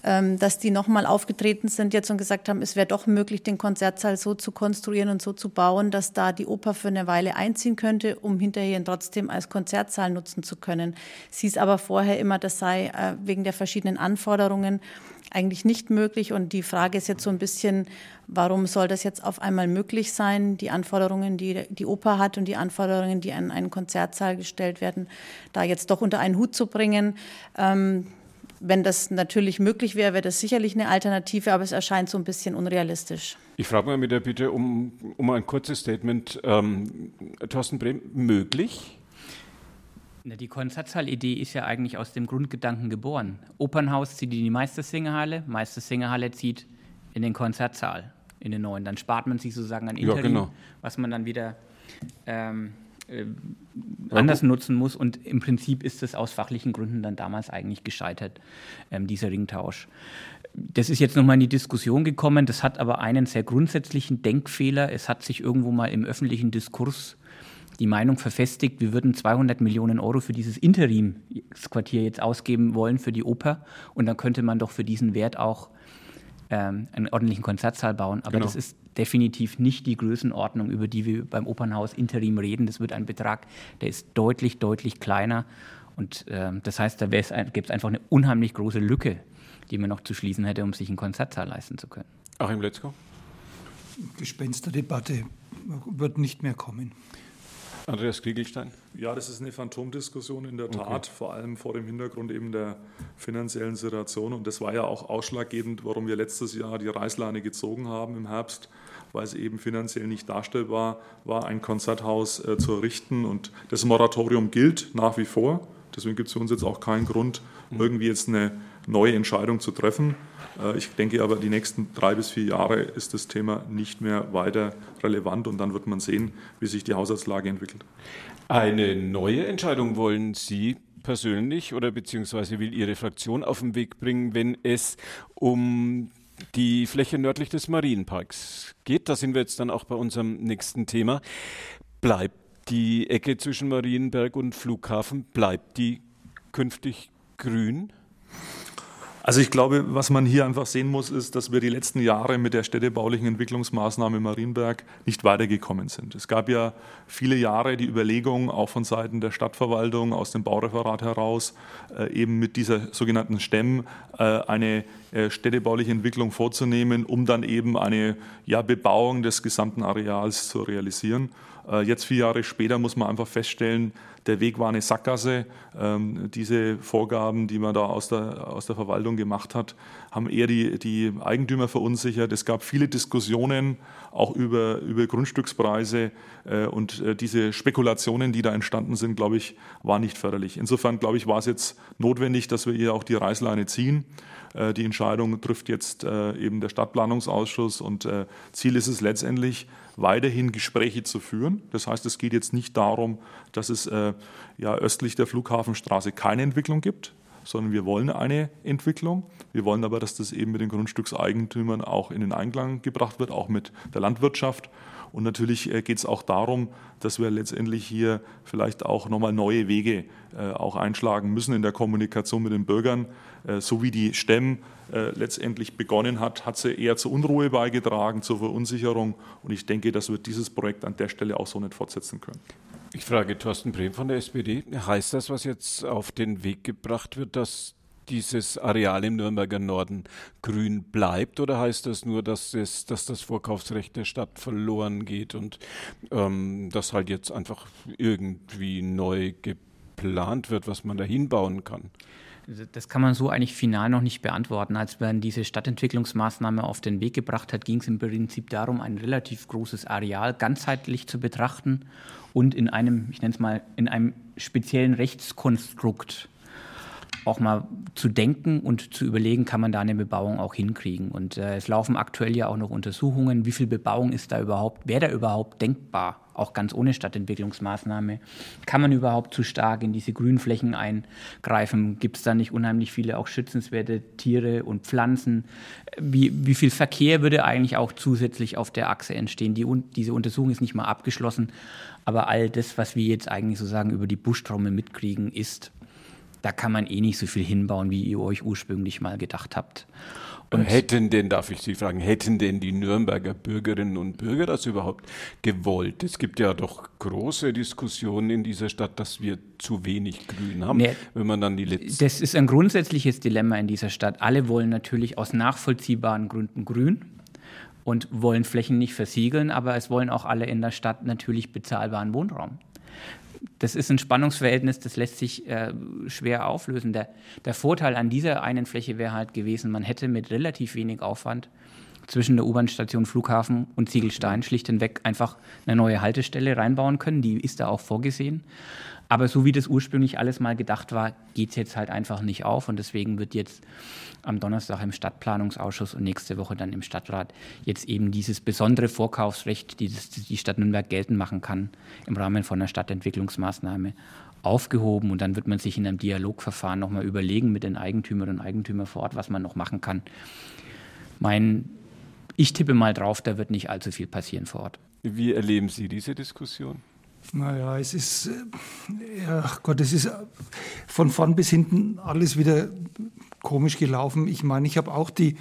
ähm, dass die nochmal aufgetreten sind jetzt und gesagt haben, es wäre doch möglich, den Konzertsaal so zu konstruieren und so zu bauen, dass da die Oper für eine Weile einziehen könnte, um hinterher ihn trotzdem als Konzertsaal nutzen zu können. Sie ist aber vorher immer, das sei äh, wegen der verschiedenen Anforderungen eigentlich nicht möglich. Und die Frage ist jetzt so ein bisschen, warum soll das jetzt auf einmal möglich sein? Die Anforderungen, die die Oper hat und die Anforderungen, die an einen Konzertsaal gestellt werden, da jetzt doch unter einen Hut zu bringen. Ähm, wenn das natürlich möglich wäre, wäre das sicherlich eine Alternative, aber es erscheint so ein bisschen unrealistisch. Ich frage mal mit der Bitte um, um ein kurzes Statement. Ähm, Thorsten Brehm, möglich? Die Konzertsaal-Idee ist ja eigentlich aus dem Grundgedanken geboren. Opernhaus zieht in die Meistersingerhalle, Meistersingerhalle zieht in den Konzertsaal, in den neuen. Dann spart man sich sozusagen ein Interim, ja, genau. was man dann wieder ähm, äh, anders nutzen muss. Und im Prinzip ist es aus fachlichen Gründen dann damals eigentlich gescheitert, ähm, dieser Ringtausch. Das ist jetzt nochmal in die Diskussion gekommen. Das hat aber einen sehr grundsätzlichen Denkfehler. Es hat sich irgendwo mal im öffentlichen Diskurs die Meinung verfestigt, wir würden 200 Millionen Euro für dieses Interimsquartier jetzt ausgeben wollen für die Oper und dann könnte man doch für diesen Wert auch ähm, einen ordentlichen Konzertsaal bauen. Aber genau. das ist definitiv nicht die Größenordnung, über die wir beim Opernhaus Interim reden. Das wird ein Betrag, der ist deutlich, deutlich kleiner. Und ähm, das heißt, da gibt es einfach eine unheimlich große Lücke, die man noch zu schließen hätte, um sich einen Konzertsaal leisten zu können. Achim Letzko? Gespensterdebatte wird nicht mehr kommen. Andreas Kriegelstein? Ja, das ist eine Phantomdiskussion in der Tat, okay. vor allem vor dem Hintergrund eben der finanziellen Situation. Und das war ja auch ausschlaggebend, warum wir letztes Jahr die Reißleine gezogen haben im Herbst, weil es eben finanziell nicht darstellbar war, ein Konzerthaus äh, zu errichten. Und das Moratorium gilt nach wie vor. Deswegen gibt es für uns jetzt auch keinen Grund, mhm. irgendwie jetzt eine neue Entscheidung zu treffen. Äh, ich denke aber, die nächsten drei bis vier Jahre ist das Thema nicht mehr weiter relevant und dann wird man sehen, wie sich die Haushaltslage entwickelt. Eine neue Entscheidung wollen Sie persönlich oder beziehungsweise will Ihre Fraktion auf den Weg bringen, wenn es um die Fläche nördlich des Marienparks geht. Da sind wir jetzt dann auch bei unserem nächsten Thema. Bleibt die Ecke zwischen Marienberg und Flughafen, bleibt die künftig grün? Also ich glaube, was man hier einfach sehen muss, ist, dass wir die letzten Jahre mit der städtebaulichen Entwicklungsmaßnahme Marienberg nicht weitergekommen sind. Es gab ja viele Jahre die Überlegung, auch von Seiten der Stadtverwaltung aus dem Baureferat heraus, äh, eben mit dieser sogenannten STEM äh, eine äh, städtebauliche Entwicklung vorzunehmen, um dann eben eine ja, Bebauung des gesamten Areals zu realisieren. Jetzt vier Jahre später muss man einfach feststellen, der Weg war eine Sackgasse. Ähm, diese Vorgaben, die man da aus der, aus der Verwaltung gemacht hat, haben eher die, die Eigentümer verunsichert. Es gab viele Diskussionen auch über, über Grundstückspreise äh, und äh, diese Spekulationen, die da entstanden sind, glaube ich, waren nicht förderlich. Insofern, glaube ich, war es jetzt notwendig, dass wir hier auch die Reißleine ziehen. Äh, die Entscheidung trifft jetzt äh, eben der Stadtplanungsausschuss und äh, Ziel ist es letztendlich, weiterhin Gespräche zu führen. Das heißt, es geht jetzt nicht darum, dass es ja östlich der Flughafenstraße keine Entwicklung gibt, sondern wir wollen eine Entwicklung. Wir wollen aber, dass das eben mit den Grundstückseigentümern auch in den Einklang gebracht wird, auch mit der Landwirtschaft. Und natürlich geht es auch darum, dass wir letztendlich hier vielleicht auch nochmal neue Wege auch einschlagen müssen in der Kommunikation mit den Bürgern. Äh, so wie die STEM äh, letztendlich begonnen hat, hat sie eher zur Unruhe beigetragen, zur Verunsicherung. Und ich denke, dass wir dieses Projekt an der Stelle auch so nicht fortsetzen können. Ich frage Thorsten Brehm von der SPD. Heißt das, was jetzt auf den Weg gebracht wird, dass dieses Areal im Nürnberger Norden grün bleibt oder heißt das nur, dass, es, dass das Vorkaufsrecht der Stadt verloren geht und ähm, das halt jetzt einfach irgendwie neu geplant wird, was man da hinbauen kann? Das kann man so eigentlich final noch nicht beantworten. Als man diese Stadtentwicklungsmaßnahme auf den Weg gebracht hat, ging es im Prinzip darum, ein relativ großes Areal ganzheitlich zu betrachten und in einem, ich nenne es mal, in einem speziellen Rechtskonstrukt auch mal zu denken und zu überlegen, kann man da eine Bebauung auch hinkriegen. Und äh, es laufen aktuell ja auch noch Untersuchungen, wie viel Bebauung ist da überhaupt, wäre da überhaupt denkbar, auch ganz ohne Stadtentwicklungsmaßnahme. Kann man überhaupt zu stark in diese Grünflächen eingreifen? Gibt es da nicht unheimlich viele auch schützenswerte Tiere und Pflanzen? Wie, wie viel Verkehr würde eigentlich auch zusätzlich auf der Achse entstehen? Die, diese Untersuchung ist nicht mal abgeschlossen, aber all das, was wir jetzt eigentlich sozusagen über die Buschtrommel mitkriegen, ist da kann man eh nicht so viel hinbauen, wie ihr euch ursprünglich mal gedacht habt. Und hätten denn, darf ich Sie fragen, hätten denn die Nürnberger Bürgerinnen und Bürger das überhaupt gewollt? Es gibt ja doch große Diskussionen in dieser Stadt, dass wir zu wenig Grün haben, nee, wenn man dann die letzten. Das ist ein grundsätzliches Dilemma in dieser Stadt. Alle wollen natürlich aus nachvollziehbaren Gründen Grün und wollen Flächen nicht versiegeln, aber es wollen auch alle in der Stadt natürlich bezahlbaren Wohnraum das ist ein Spannungsverhältnis, das lässt sich äh, schwer auflösen. Der, der Vorteil an dieser einen Fläche wäre halt gewesen, man hätte mit relativ wenig Aufwand zwischen der U-Bahn-Station Flughafen und Ziegelstein schlicht hinweg einfach eine neue Haltestelle reinbauen können. Die ist da auch vorgesehen. Aber so wie das ursprünglich alles mal gedacht war, geht es jetzt halt einfach nicht auf. Und deswegen wird jetzt am Donnerstag im Stadtplanungsausschuss und nächste Woche dann im Stadtrat jetzt eben dieses besondere Vorkaufsrecht, dieses die Stadt Nürnberg geltend machen kann, im Rahmen von einer Stadtentwicklungsmaßnahme aufgehoben. Und dann wird man sich in einem Dialogverfahren nochmal überlegen mit den Eigentümerinnen und Eigentümern vor Ort, was man noch machen kann. Mein, ich tippe mal drauf, da wird nicht allzu viel passieren vor Ort. Wie erleben Sie diese Diskussion? Naja, es ist, ach Gott, es ist von vorn bis hinten alles wieder komisch gelaufen. Ich meine, ich habe auch die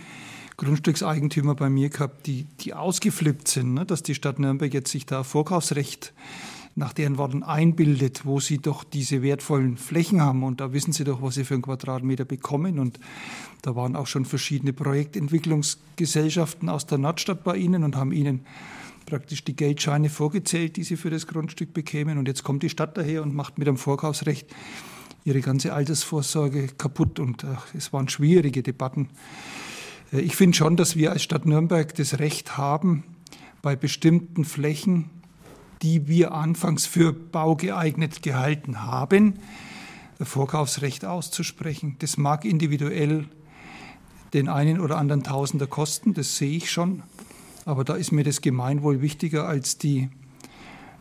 Grundstückseigentümer bei mir gehabt, die, die ausgeflippt sind, ne, dass die Stadt Nürnberg jetzt sich da Vorkaufsrecht nach deren Worten einbildet, wo sie doch diese wertvollen Flächen haben. Und da wissen sie doch, was sie für einen Quadratmeter bekommen. Und da waren auch schon verschiedene Projektentwicklungsgesellschaften aus der Nordstadt bei ihnen und haben ihnen praktisch die Geldscheine vorgezählt, die sie für das Grundstück bekämen. Und jetzt kommt die Stadt daher und macht mit dem Vorkaufsrecht ihre ganze Altersvorsorge kaputt. Und ach, es waren schwierige Debatten. Äh, ich finde schon, dass wir als Stadt Nürnberg das Recht haben, bei bestimmten Flächen, die wir anfangs für baugeeignet gehalten haben, Vorkaufsrecht auszusprechen. Das mag individuell den einen oder anderen Tausender kosten, das sehe ich schon. Aber da ist mir das Gemeinwohl wichtiger als die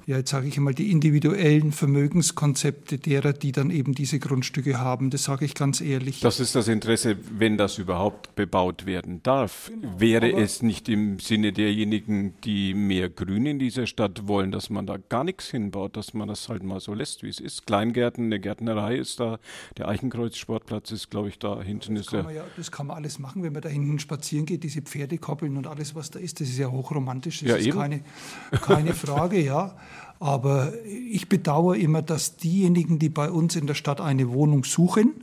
ja, jetzt sage ich einmal, die individuellen Vermögenskonzepte derer, die dann eben diese Grundstücke haben. Das sage ich ganz ehrlich. Das ist das Interesse, wenn das überhaupt bebaut werden darf. Genau, Wäre es nicht im Sinne derjenigen, die mehr Grün in dieser Stadt wollen, dass man da gar nichts hinbaut, dass man das halt mal so lässt, wie es ist? Kleingärten, eine Gärtnerei ist da, der Eichenkreuz-Sportplatz ist, glaube ich, da hinten. Das, ist kann ja, das kann man alles machen, wenn man da hinten spazieren geht, diese Pferde koppeln und alles, was da ist. Das ist ja hochromantisch, das ja, ist eben. keine, keine Frage, ja. Aber ich bedauere immer, dass diejenigen, die bei uns in der Stadt eine Wohnung suchen,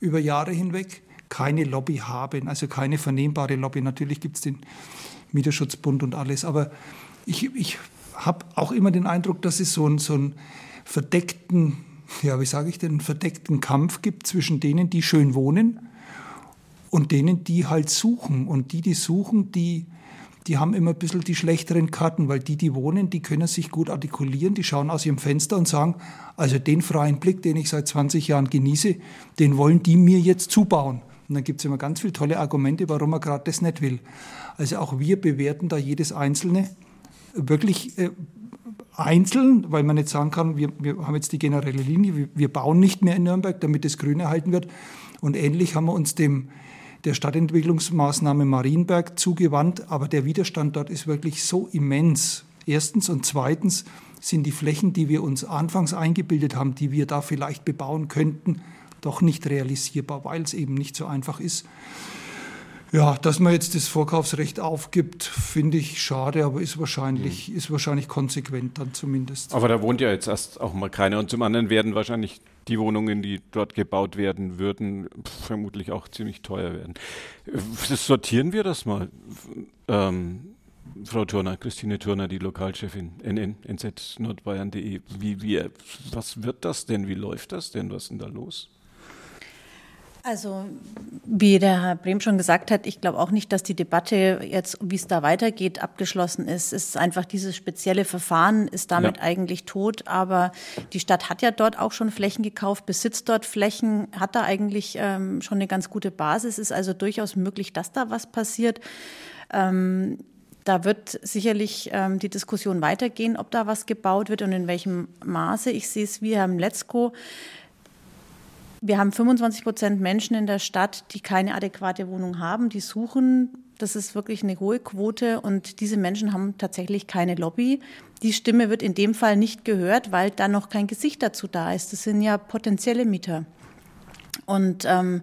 über Jahre hinweg, keine Lobby haben, also keine vernehmbare Lobby. Natürlich gibt es den Mieterschutzbund und alles, aber ich, ich habe auch immer den Eindruck, dass es so einen, so einen verdeckten, ja, wie sage ich denn, einen verdeckten Kampf gibt zwischen denen, die schön wohnen und denen, die halt suchen. Und die, die suchen, die die haben immer ein bisschen die schlechteren Karten, weil die, die wohnen, die können sich gut artikulieren, die schauen aus ihrem Fenster und sagen, also den freien Blick, den ich seit 20 Jahren genieße, den wollen die mir jetzt zubauen. Und dann gibt es immer ganz viele tolle Argumente, warum man gerade das nicht will. Also auch wir bewerten da jedes Einzelne wirklich äh, einzeln, weil man nicht sagen kann, wir, wir haben jetzt die generelle Linie, wir, wir bauen nicht mehr in Nürnberg, damit das Grün erhalten wird. Und ähnlich haben wir uns dem der Stadtentwicklungsmaßnahme Marienberg zugewandt, aber der Widerstand dort ist wirklich so immens. Erstens und zweitens sind die Flächen, die wir uns anfangs eingebildet haben, die wir da vielleicht bebauen könnten, doch nicht realisierbar, weil es eben nicht so einfach ist. Ja, dass man jetzt das Vorkaufsrecht aufgibt, finde ich schade, aber ist wahrscheinlich, mhm. ist wahrscheinlich konsequent dann zumindest. Aber da wohnt ja jetzt erst auch mal keiner. Und zum anderen werden wahrscheinlich die Wohnungen, die dort gebaut werden würden, vermutlich auch ziemlich teuer werden. Das sortieren wir das mal. Ähm, Frau Turner, Christine Turner, die Lokalchefin NN. Wie, wie, was wird das denn? Wie läuft das denn? Was ist denn da los? Also, wie der Herr Brehm schon gesagt hat, ich glaube auch nicht, dass die Debatte jetzt, wie es da weitergeht, abgeschlossen ist. Es ist einfach dieses spezielle Verfahren ist damit ja. eigentlich tot. Aber die Stadt hat ja dort auch schon Flächen gekauft, besitzt dort Flächen, hat da eigentlich ähm, schon eine ganz gute Basis. Es ist also durchaus möglich, dass da was passiert. Ähm, da wird sicherlich ähm, die Diskussion weitergehen, ob da was gebaut wird und in welchem Maße. Ich sehe es wie Herr Letzko. Wir haben 25 Prozent Menschen in der Stadt, die keine adäquate Wohnung haben, die suchen. Das ist wirklich eine hohe Quote und diese Menschen haben tatsächlich keine Lobby. Die Stimme wird in dem Fall nicht gehört, weil da noch kein Gesicht dazu da ist. Das sind ja potenzielle Mieter. Und ähm,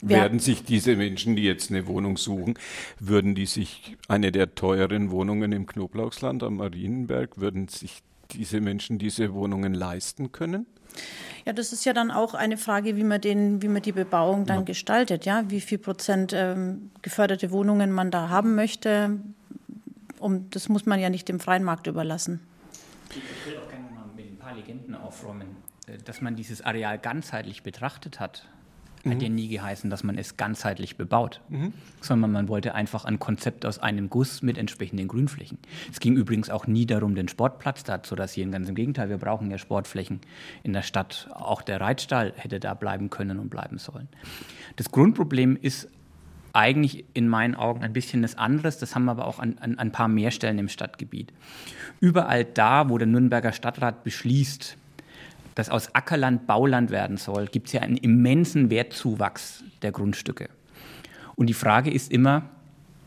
werden sich diese Menschen, die jetzt eine Wohnung suchen, würden die sich eine der teuren Wohnungen im Knoblauchsland am Marienberg, würden sich diese Menschen diese Wohnungen leisten können? Ja, das ist ja dann auch eine Frage, wie man, den, wie man die Bebauung dann ja. gestaltet. Ja? Wie viel Prozent ähm, geförderte Wohnungen man da haben möchte. Um, das muss man ja nicht dem freien Markt überlassen. Ich will auch gerne mal mit ein paar Legenden aufräumen, äh, dass man dieses Areal ganzheitlich betrachtet hat hat ja mhm. nie geheißen, dass man es ganzheitlich bebaut, mhm. sondern man wollte einfach ein Konzept aus einem Guss mit entsprechenden Grünflächen. Es ging übrigens auch nie darum, den Sportplatz da zu rasieren. Ganz im Gegenteil, wir brauchen ja Sportflächen in der Stadt. Auch der Reitstall hätte da bleiben können und bleiben sollen. Das Grundproblem ist eigentlich in meinen Augen ein bisschen das anderes. Das haben wir aber auch an, an, an ein paar mehr Stellen im Stadtgebiet. Überall da, wo der Nürnberger Stadtrat beschließt, das aus Ackerland Bauland werden soll, gibt es ja einen immensen Wertzuwachs der Grundstücke. Und die Frage ist immer,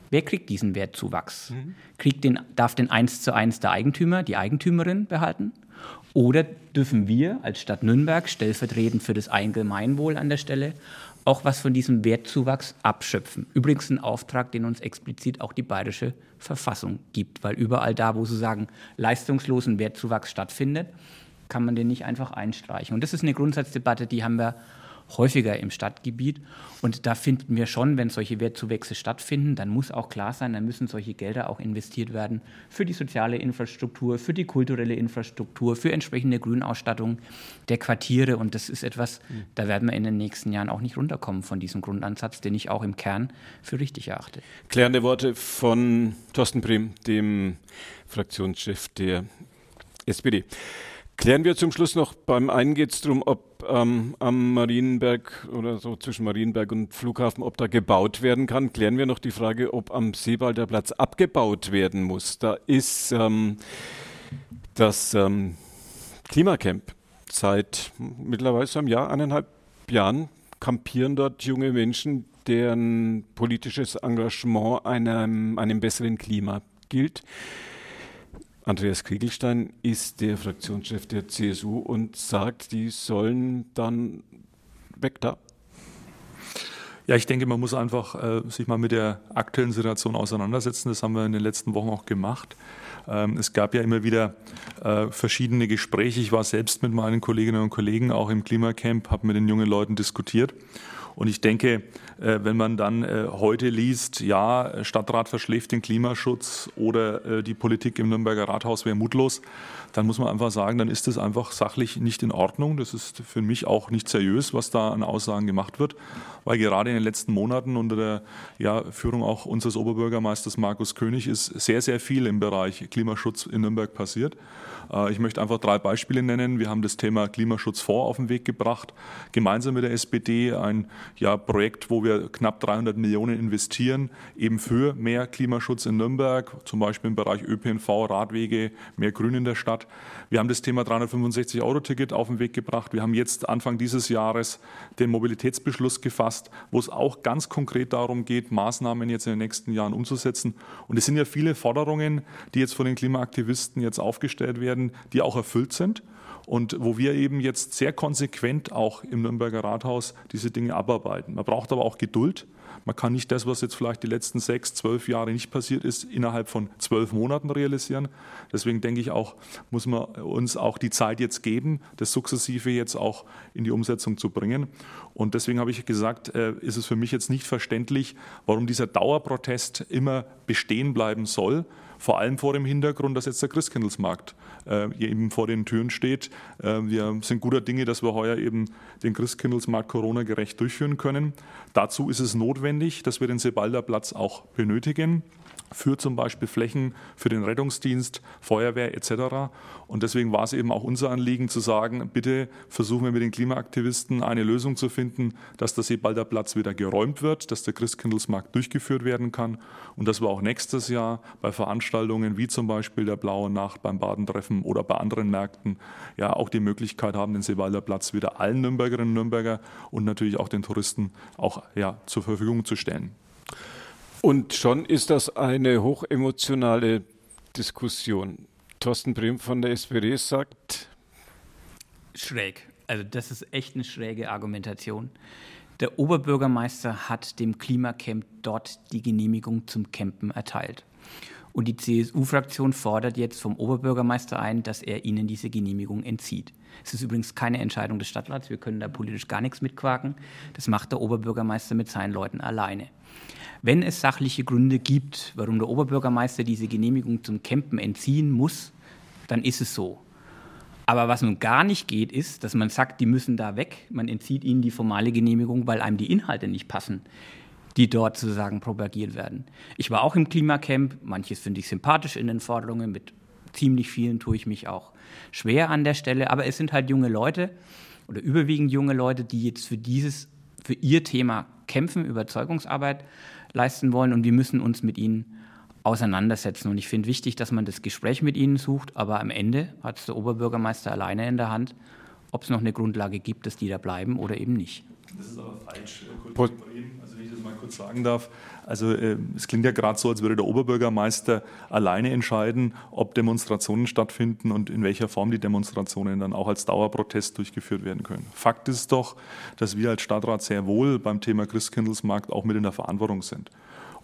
wer kriegt diesen Wertzuwachs? Mhm. Kriegt den, darf den eins zu eins der Eigentümer, die Eigentümerin behalten? Oder dürfen wir als Stadt Nürnberg stellvertretend für das Allgemeinwohl an der Stelle auch was von diesem Wertzuwachs abschöpfen? Übrigens ein Auftrag, den uns explizit auch die bayerische Verfassung gibt, weil überall da, wo sozusagen leistungslosen Wertzuwachs stattfindet, kann man den nicht einfach einstreichen. Und das ist eine Grundsatzdebatte, die haben wir häufiger im Stadtgebiet. Und da finden wir schon, wenn solche Wertzuwächse stattfinden, dann muss auch klar sein, dann müssen solche Gelder auch investiert werden für die soziale Infrastruktur, für die kulturelle Infrastruktur, für entsprechende Grünausstattung der Quartiere. Und das ist etwas, da werden wir in den nächsten Jahren auch nicht runterkommen von diesem Grundansatz, den ich auch im Kern für richtig erachte. Klärende Worte von Thorsten Brehm, dem Fraktionschef der SPD. Klären wir zum Schluss noch, beim einen geht es darum, ob ähm, am Marienberg oder so zwischen Marienberg und Flughafen, ob da gebaut werden kann. Klären wir noch die Frage, ob am Seebalder Platz abgebaut werden muss. Da ist ähm, das ähm, Klimacamp seit mittlerweile einem Jahr, eineinhalb Jahren, kampieren dort junge Menschen, deren politisches Engagement einem, einem besseren Klima gilt. Andreas Kriegelstein ist der Fraktionschef der CSU und sagt, die sollen dann weg da. Ja, ich denke, man muss einfach äh, sich mal mit der aktuellen Situation auseinandersetzen. Das haben wir in den letzten Wochen auch gemacht. Ähm, es gab ja immer wieder äh, verschiedene Gespräche. Ich war selbst mit meinen Kolleginnen und Kollegen auch im Klimacamp, habe mit den jungen Leuten diskutiert. Und ich denke, äh, wenn man dann äh, heute liest, ja, Stadtrat verschläft den Klimaschutz oder äh, die Politik im Nürnberger Rathaus wäre mutlos, dann muss man einfach sagen, dann ist das einfach sachlich nicht in Ordnung. Das ist für mich auch nicht seriös, was da an Aussagen gemacht wird, weil gerade in den letzten Monaten unter der ja, Führung auch unseres Oberbürgermeisters Markus König ist sehr, sehr viel im Bereich Klimaschutz in Nürnberg passiert. Äh, ich möchte einfach drei Beispiele nennen. Wir haben das Thema Klimaschutzfonds auf den Weg gebracht, gemeinsam mit der SPD ein ja, Projekt, wo wir knapp 300 Millionen investieren, eben für mehr Klimaschutz in Nürnberg, zum Beispiel im Bereich ÖPNV, Radwege, mehr Grün in der Stadt. Wir haben das Thema 365-Euro-Ticket auf den Weg gebracht. Wir haben jetzt Anfang dieses Jahres den Mobilitätsbeschluss gefasst, wo es auch ganz konkret darum geht, Maßnahmen jetzt in den nächsten Jahren umzusetzen. Und es sind ja viele Forderungen, die jetzt von den Klimaaktivisten jetzt aufgestellt werden, die auch erfüllt sind und wo wir eben jetzt sehr konsequent auch im Nürnberger Rathaus diese Dinge abarbeiten. Man braucht aber auch Geduld. Man kann nicht das, was jetzt vielleicht die letzten sechs, zwölf Jahre nicht passiert ist, innerhalb von zwölf Monaten realisieren. Deswegen denke ich auch, muss man uns auch die Zeit jetzt geben, das sukzessive jetzt auch in die Umsetzung zu bringen. Und deswegen habe ich gesagt, äh, ist es für mich jetzt nicht verständlich, warum dieser Dauerprotest immer bestehen bleiben soll. Vor allem vor dem Hintergrund, dass jetzt der Christkindlesmarkt äh, eben vor den Türen steht. Äh, wir sind guter Dinge, dass wir heuer eben den Christkindlesmarkt Corona-gerecht durchführen können. Dazu ist es notwendig, dass wir den Sebalder Platz auch benötigen für zum Beispiel Flächen für den Rettungsdienst, Feuerwehr etc. Und deswegen war es eben auch unser Anliegen zu sagen, bitte versuchen wir mit den Klimaaktivisten eine Lösung zu finden, dass der Seebalder Platz wieder geräumt wird, dass der Christkindlesmarkt durchgeführt werden kann und dass wir auch nächstes Jahr bei Veranstaltungen wie zum Beispiel der Blaue Nacht beim Badentreffen oder bei anderen Märkten ja auch die Möglichkeit haben, den Seebalder Platz wieder allen Nürnbergerinnen und Nürnberger und natürlich auch den Touristen auch ja, zur Verfügung zu stellen. Und schon ist das eine hochemotionale Diskussion. Thorsten Brehm von der SPD sagt. Schräg. Also, das ist echt eine schräge Argumentation. Der Oberbürgermeister hat dem Klimacamp dort die Genehmigung zum Campen erteilt. Und die CSU-Fraktion fordert jetzt vom Oberbürgermeister ein, dass er ihnen diese Genehmigung entzieht. Es ist übrigens keine Entscheidung des Stadtrats, wir können da politisch gar nichts mitquaken. Das macht der Oberbürgermeister mit seinen Leuten alleine. Wenn es sachliche Gründe gibt, warum der Oberbürgermeister diese Genehmigung zum Campen entziehen muss, dann ist es so. Aber was nun gar nicht geht, ist, dass man sagt, die müssen da weg. Man entzieht ihnen die formale Genehmigung, weil einem die Inhalte nicht passen, die dort sozusagen propagiert werden. Ich war auch im Klimacamp. Manches finde ich sympathisch in den Forderungen. Mit ziemlich vielen tue ich mich auch schwer an der Stelle. Aber es sind halt junge Leute oder überwiegend junge Leute, die jetzt für dieses, für ihr Thema kämpfen, Überzeugungsarbeit leisten wollen und wir müssen uns mit ihnen auseinandersetzen. Und ich finde wichtig, dass man das Gespräch mit ihnen sucht, aber am Ende hat es der Oberbürgermeister alleine in der Hand, ob es noch eine Grundlage gibt, dass die da bleiben oder eben nicht. Das ist aber falsch, Kollege also mal kurz sagen darf. Also äh, es klingt ja gerade so, als würde der Oberbürgermeister alleine entscheiden, ob Demonstrationen stattfinden und in welcher Form die Demonstrationen dann auch als Dauerprotest durchgeführt werden können. Fakt ist doch, dass wir als Stadtrat sehr wohl beim Thema Christkindlesmarkt auch mit in der Verantwortung sind.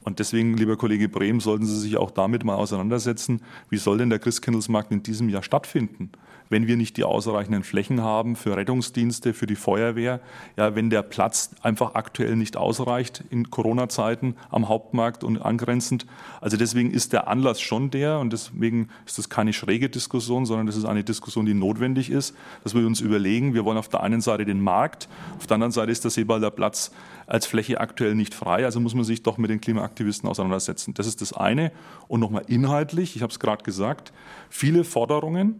Und deswegen, lieber Kollege Brehm, sollten Sie sich auch damit mal auseinandersetzen, wie soll denn der Christkindlesmarkt in diesem Jahr stattfinden? Wenn wir nicht die ausreichenden Flächen haben für Rettungsdienste, für die Feuerwehr, ja, wenn der Platz einfach aktuell nicht ausreicht in Corona-Zeiten am Hauptmarkt und angrenzend. Also deswegen ist der Anlass schon der und deswegen ist das keine schräge Diskussion, sondern das ist eine Diskussion, die notwendig ist, dass wir uns überlegen, wir wollen auf der einen Seite den Markt, auf der anderen Seite ist der Seebalder Platz als Fläche aktuell nicht frei, also muss man sich doch mit den Klimaaktivisten auseinandersetzen. Das ist das eine. Und nochmal inhaltlich, ich habe es gerade gesagt, viele Forderungen,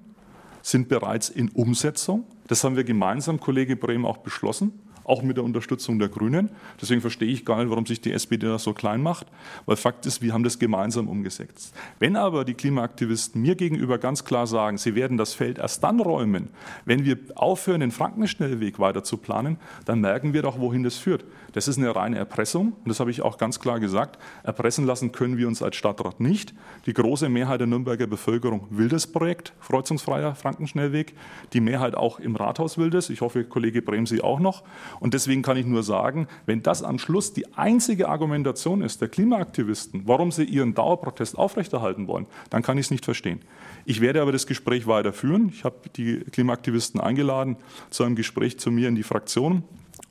sind bereits in Umsetzung. Das haben wir gemeinsam, Kollege Brehm, auch beschlossen auch mit der Unterstützung der Grünen. Deswegen verstehe ich gar nicht, warum sich die SPD da so klein macht, weil Fakt ist, wir haben das gemeinsam umgesetzt. Wenn aber die Klimaaktivisten mir gegenüber ganz klar sagen, sie werden das Feld erst dann räumen, wenn wir aufhören, den Frankenschnellweg weiter zu planen, dann merken wir doch, wohin das führt. Das ist eine reine Erpressung und das habe ich auch ganz klar gesagt. Erpressen lassen können wir uns als Stadtrat nicht. Die große Mehrheit der Nürnberger Bevölkerung will das Projekt, kreuzungsfreier Frankenschnellweg. Die Mehrheit auch im Rathaus will das. Ich hoffe, Kollege Bremsi auch noch. Und deswegen kann ich nur sagen, wenn das am Schluss die einzige Argumentation ist der Klimaaktivisten, warum sie ihren Dauerprotest aufrechterhalten wollen, dann kann ich es nicht verstehen. Ich werde aber das Gespräch weiterführen. Ich habe die Klimaaktivisten eingeladen zu einem Gespräch zu mir in die Fraktion.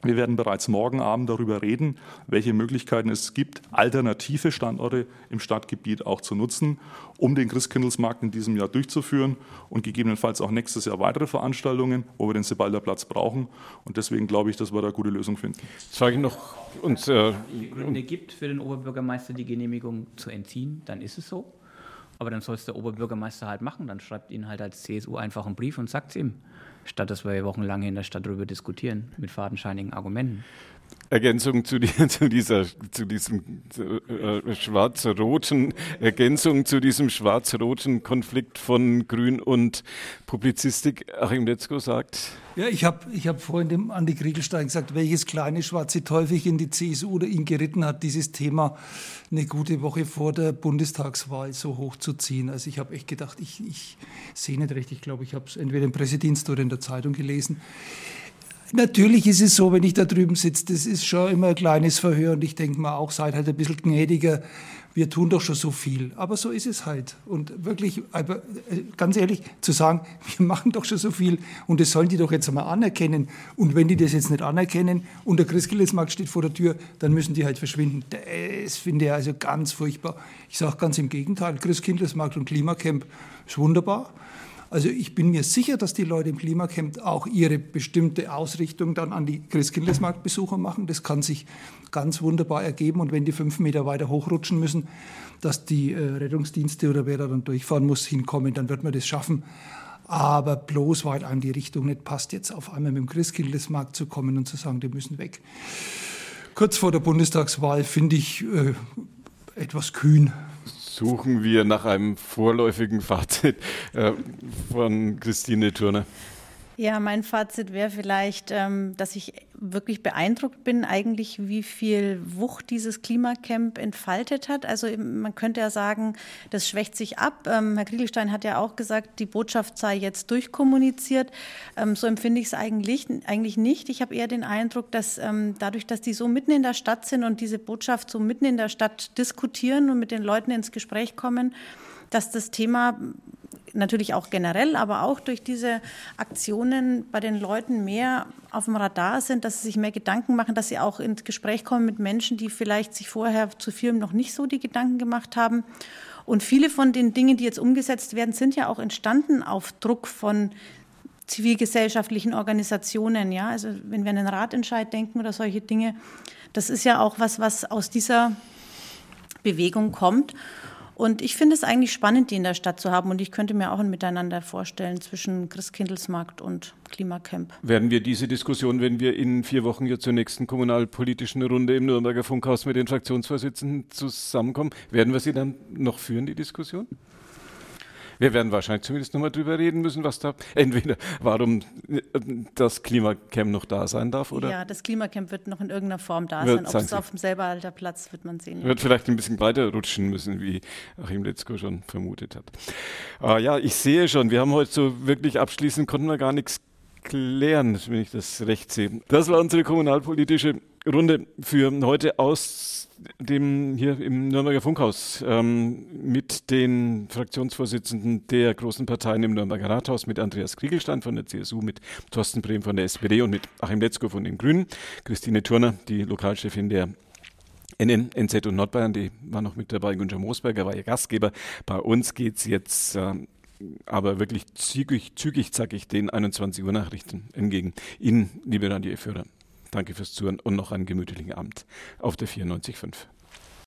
Wir werden bereits morgen Abend darüber reden, welche Möglichkeiten es gibt, alternative Standorte im Stadtgebiet auch zu nutzen, um den Christkindlesmarkt in diesem Jahr durchzuführen und gegebenenfalls auch nächstes Jahr weitere Veranstaltungen, wo wir den Sebalder Platz brauchen. Und deswegen glaube ich, dass wir da eine gute Lösung finden. Sage ich noch uns, äh, Gründe gibt für den Oberbürgermeister die Genehmigung zu entziehen, dann ist es so. Aber dann soll es der Oberbürgermeister halt machen. Dann schreibt ihn halt als CSU einfach einen Brief und sagt es ihm statt dass wir wochenlang in der Stadt darüber diskutieren, mit fadenscheinigen Argumenten. Ergänzung zu, die, zu, dieser, zu diesem äh, schwarz-roten, Ergänzung zu diesem schwarz-roten Konflikt von Grün und Publizistik. Achim Letzko sagt. Ja, ich habe ich hab vorhin dem Andi Kriegelstein gesagt, welches kleine schwarze Teufelchen die CSU oder ihn geritten hat, dieses Thema eine gute Woche vor der Bundestagswahl so hochzuziehen. Also ich habe echt gedacht, ich, ich sehe nicht recht. Ich glaube, ich habe es entweder im Pressedienst oder in der Zeitung gelesen Natürlich ist es so, wenn ich da drüben sitze, das ist schon immer ein kleines Verhör und ich denke mal auch, seid halt ein bisschen gnädiger. Wir tun doch schon so viel. Aber so ist es halt. Und wirklich, äh, ganz ehrlich, zu sagen, wir machen doch schon so viel und das sollen die doch jetzt einmal anerkennen. Und wenn die das jetzt nicht anerkennen und der Christkindlesmarkt steht vor der Tür, dann müssen die halt verschwinden. Das finde ich also ganz furchtbar. Ich sage ganz im Gegenteil, Christkindlesmarkt und Klimacamp ist wunderbar. Also ich bin mir sicher, dass die Leute im Klimacamp auch ihre bestimmte Ausrichtung dann an die Christkindlesmarktbesucher machen. Das kann sich ganz wunderbar ergeben. Und wenn die fünf Meter weiter hochrutschen müssen, dass die äh, Rettungsdienste oder wer da dann durchfahren muss, hinkommen, dann wird man das schaffen. Aber bloß, weil einem die Richtung nicht passt, jetzt auf einmal mit dem Christkindlesmarkt zu kommen und zu sagen, die müssen weg. Kurz vor der Bundestagswahl finde ich äh, etwas kühn suchen wir nach einem vorläufigen Fazit äh, von Christine Turner. Ja, mein Fazit wäre vielleicht, ähm, dass ich wirklich beeindruckt bin, eigentlich, wie viel Wucht dieses Klimacamp entfaltet hat. Also man könnte ja sagen, das schwächt sich ab. Ähm, Herr Kriegelstein hat ja auch gesagt, die Botschaft sei jetzt durchkommuniziert. Ähm, so empfinde ich es eigentlich, eigentlich nicht. Ich habe eher den Eindruck, dass dadurch, dass die so mitten in der Stadt sind und diese Botschaft so mitten in der Stadt diskutieren und mit den Leuten ins Gespräch kommen, dass das Thema natürlich auch generell, aber auch durch diese Aktionen bei den Leuten mehr auf dem Radar sind, dass sie sich mehr Gedanken machen, dass sie auch ins Gespräch kommen mit Menschen, die vielleicht sich vorher zu Firmen noch nicht so die Gedanken gemacht haben. Und viele von den Dingen, die jetzt umgesetzt werden, sind ja auch entstanden auf Druck von zivilgesellschaftlichen Organisationen. Ja, also wenn wir an den Ratentscheid denken oder solche Dinge, das ist ja auch was, was aus dieser Bewegung kommt. Und ich finde es eigentlich spannend, die in der Stadt zu haben. Und ich könnte mir auch ein Miteinander vorstellen zwischen Christkindlesmarkt und Klimacamp. Werden wir diese Diskussion, wenn wir in vier Wochen hier zur nächsten kommunalpolitischen Runde im Nürnberger Funkhaus mit den Fraktionsvorsitzenden zusammenkommen, werden wir sie dann noch führen, die Diskussion? Wir werden wahrscheinlich zumindest nochmal drüber reden müssen, was da entweder warum das Klimacamp noch da sein darf oder. Ja, das Klimacamp wird noch in irgendeiner Form da wird, sein. Ob es auf dem selber alter Platz wird man sehen. Wird vielleicht ein bisschen weiter rutschen müssen, wie Achim Letzko schon vermutet hat. Ah, ja, ich sehe schon, wir haben heute so wirklich abschließend konnten wir gar nichts klären, wenn ich das recht sehe. Das war unsere kommunalpolitische Runde für heute aus dem hier im Nürnberger Funkhaus ähm, mit den Fraktionsvorsitzenden der großen Parteien im Nürnberger Rathaus, mit Andreas Kriegelstein von der CSU, mit Thorsten Brehm von der SPD und mit Achim Letzko von den Grünen, Christine Turner, die Lokalchefin der NN, NZ und Nordbayern, die war noch mit dabei, Günther Moosberger war ihr Gastgeber. Bei uns geht es jetzt äh, aber wirklich zügig, zügig zackig den 21 Uhr Nachrichten entgegen. Ihnen, liebe Radioführer, Danke fürs Zuhören und noch einen gemütlichen Abend auf der 94.5.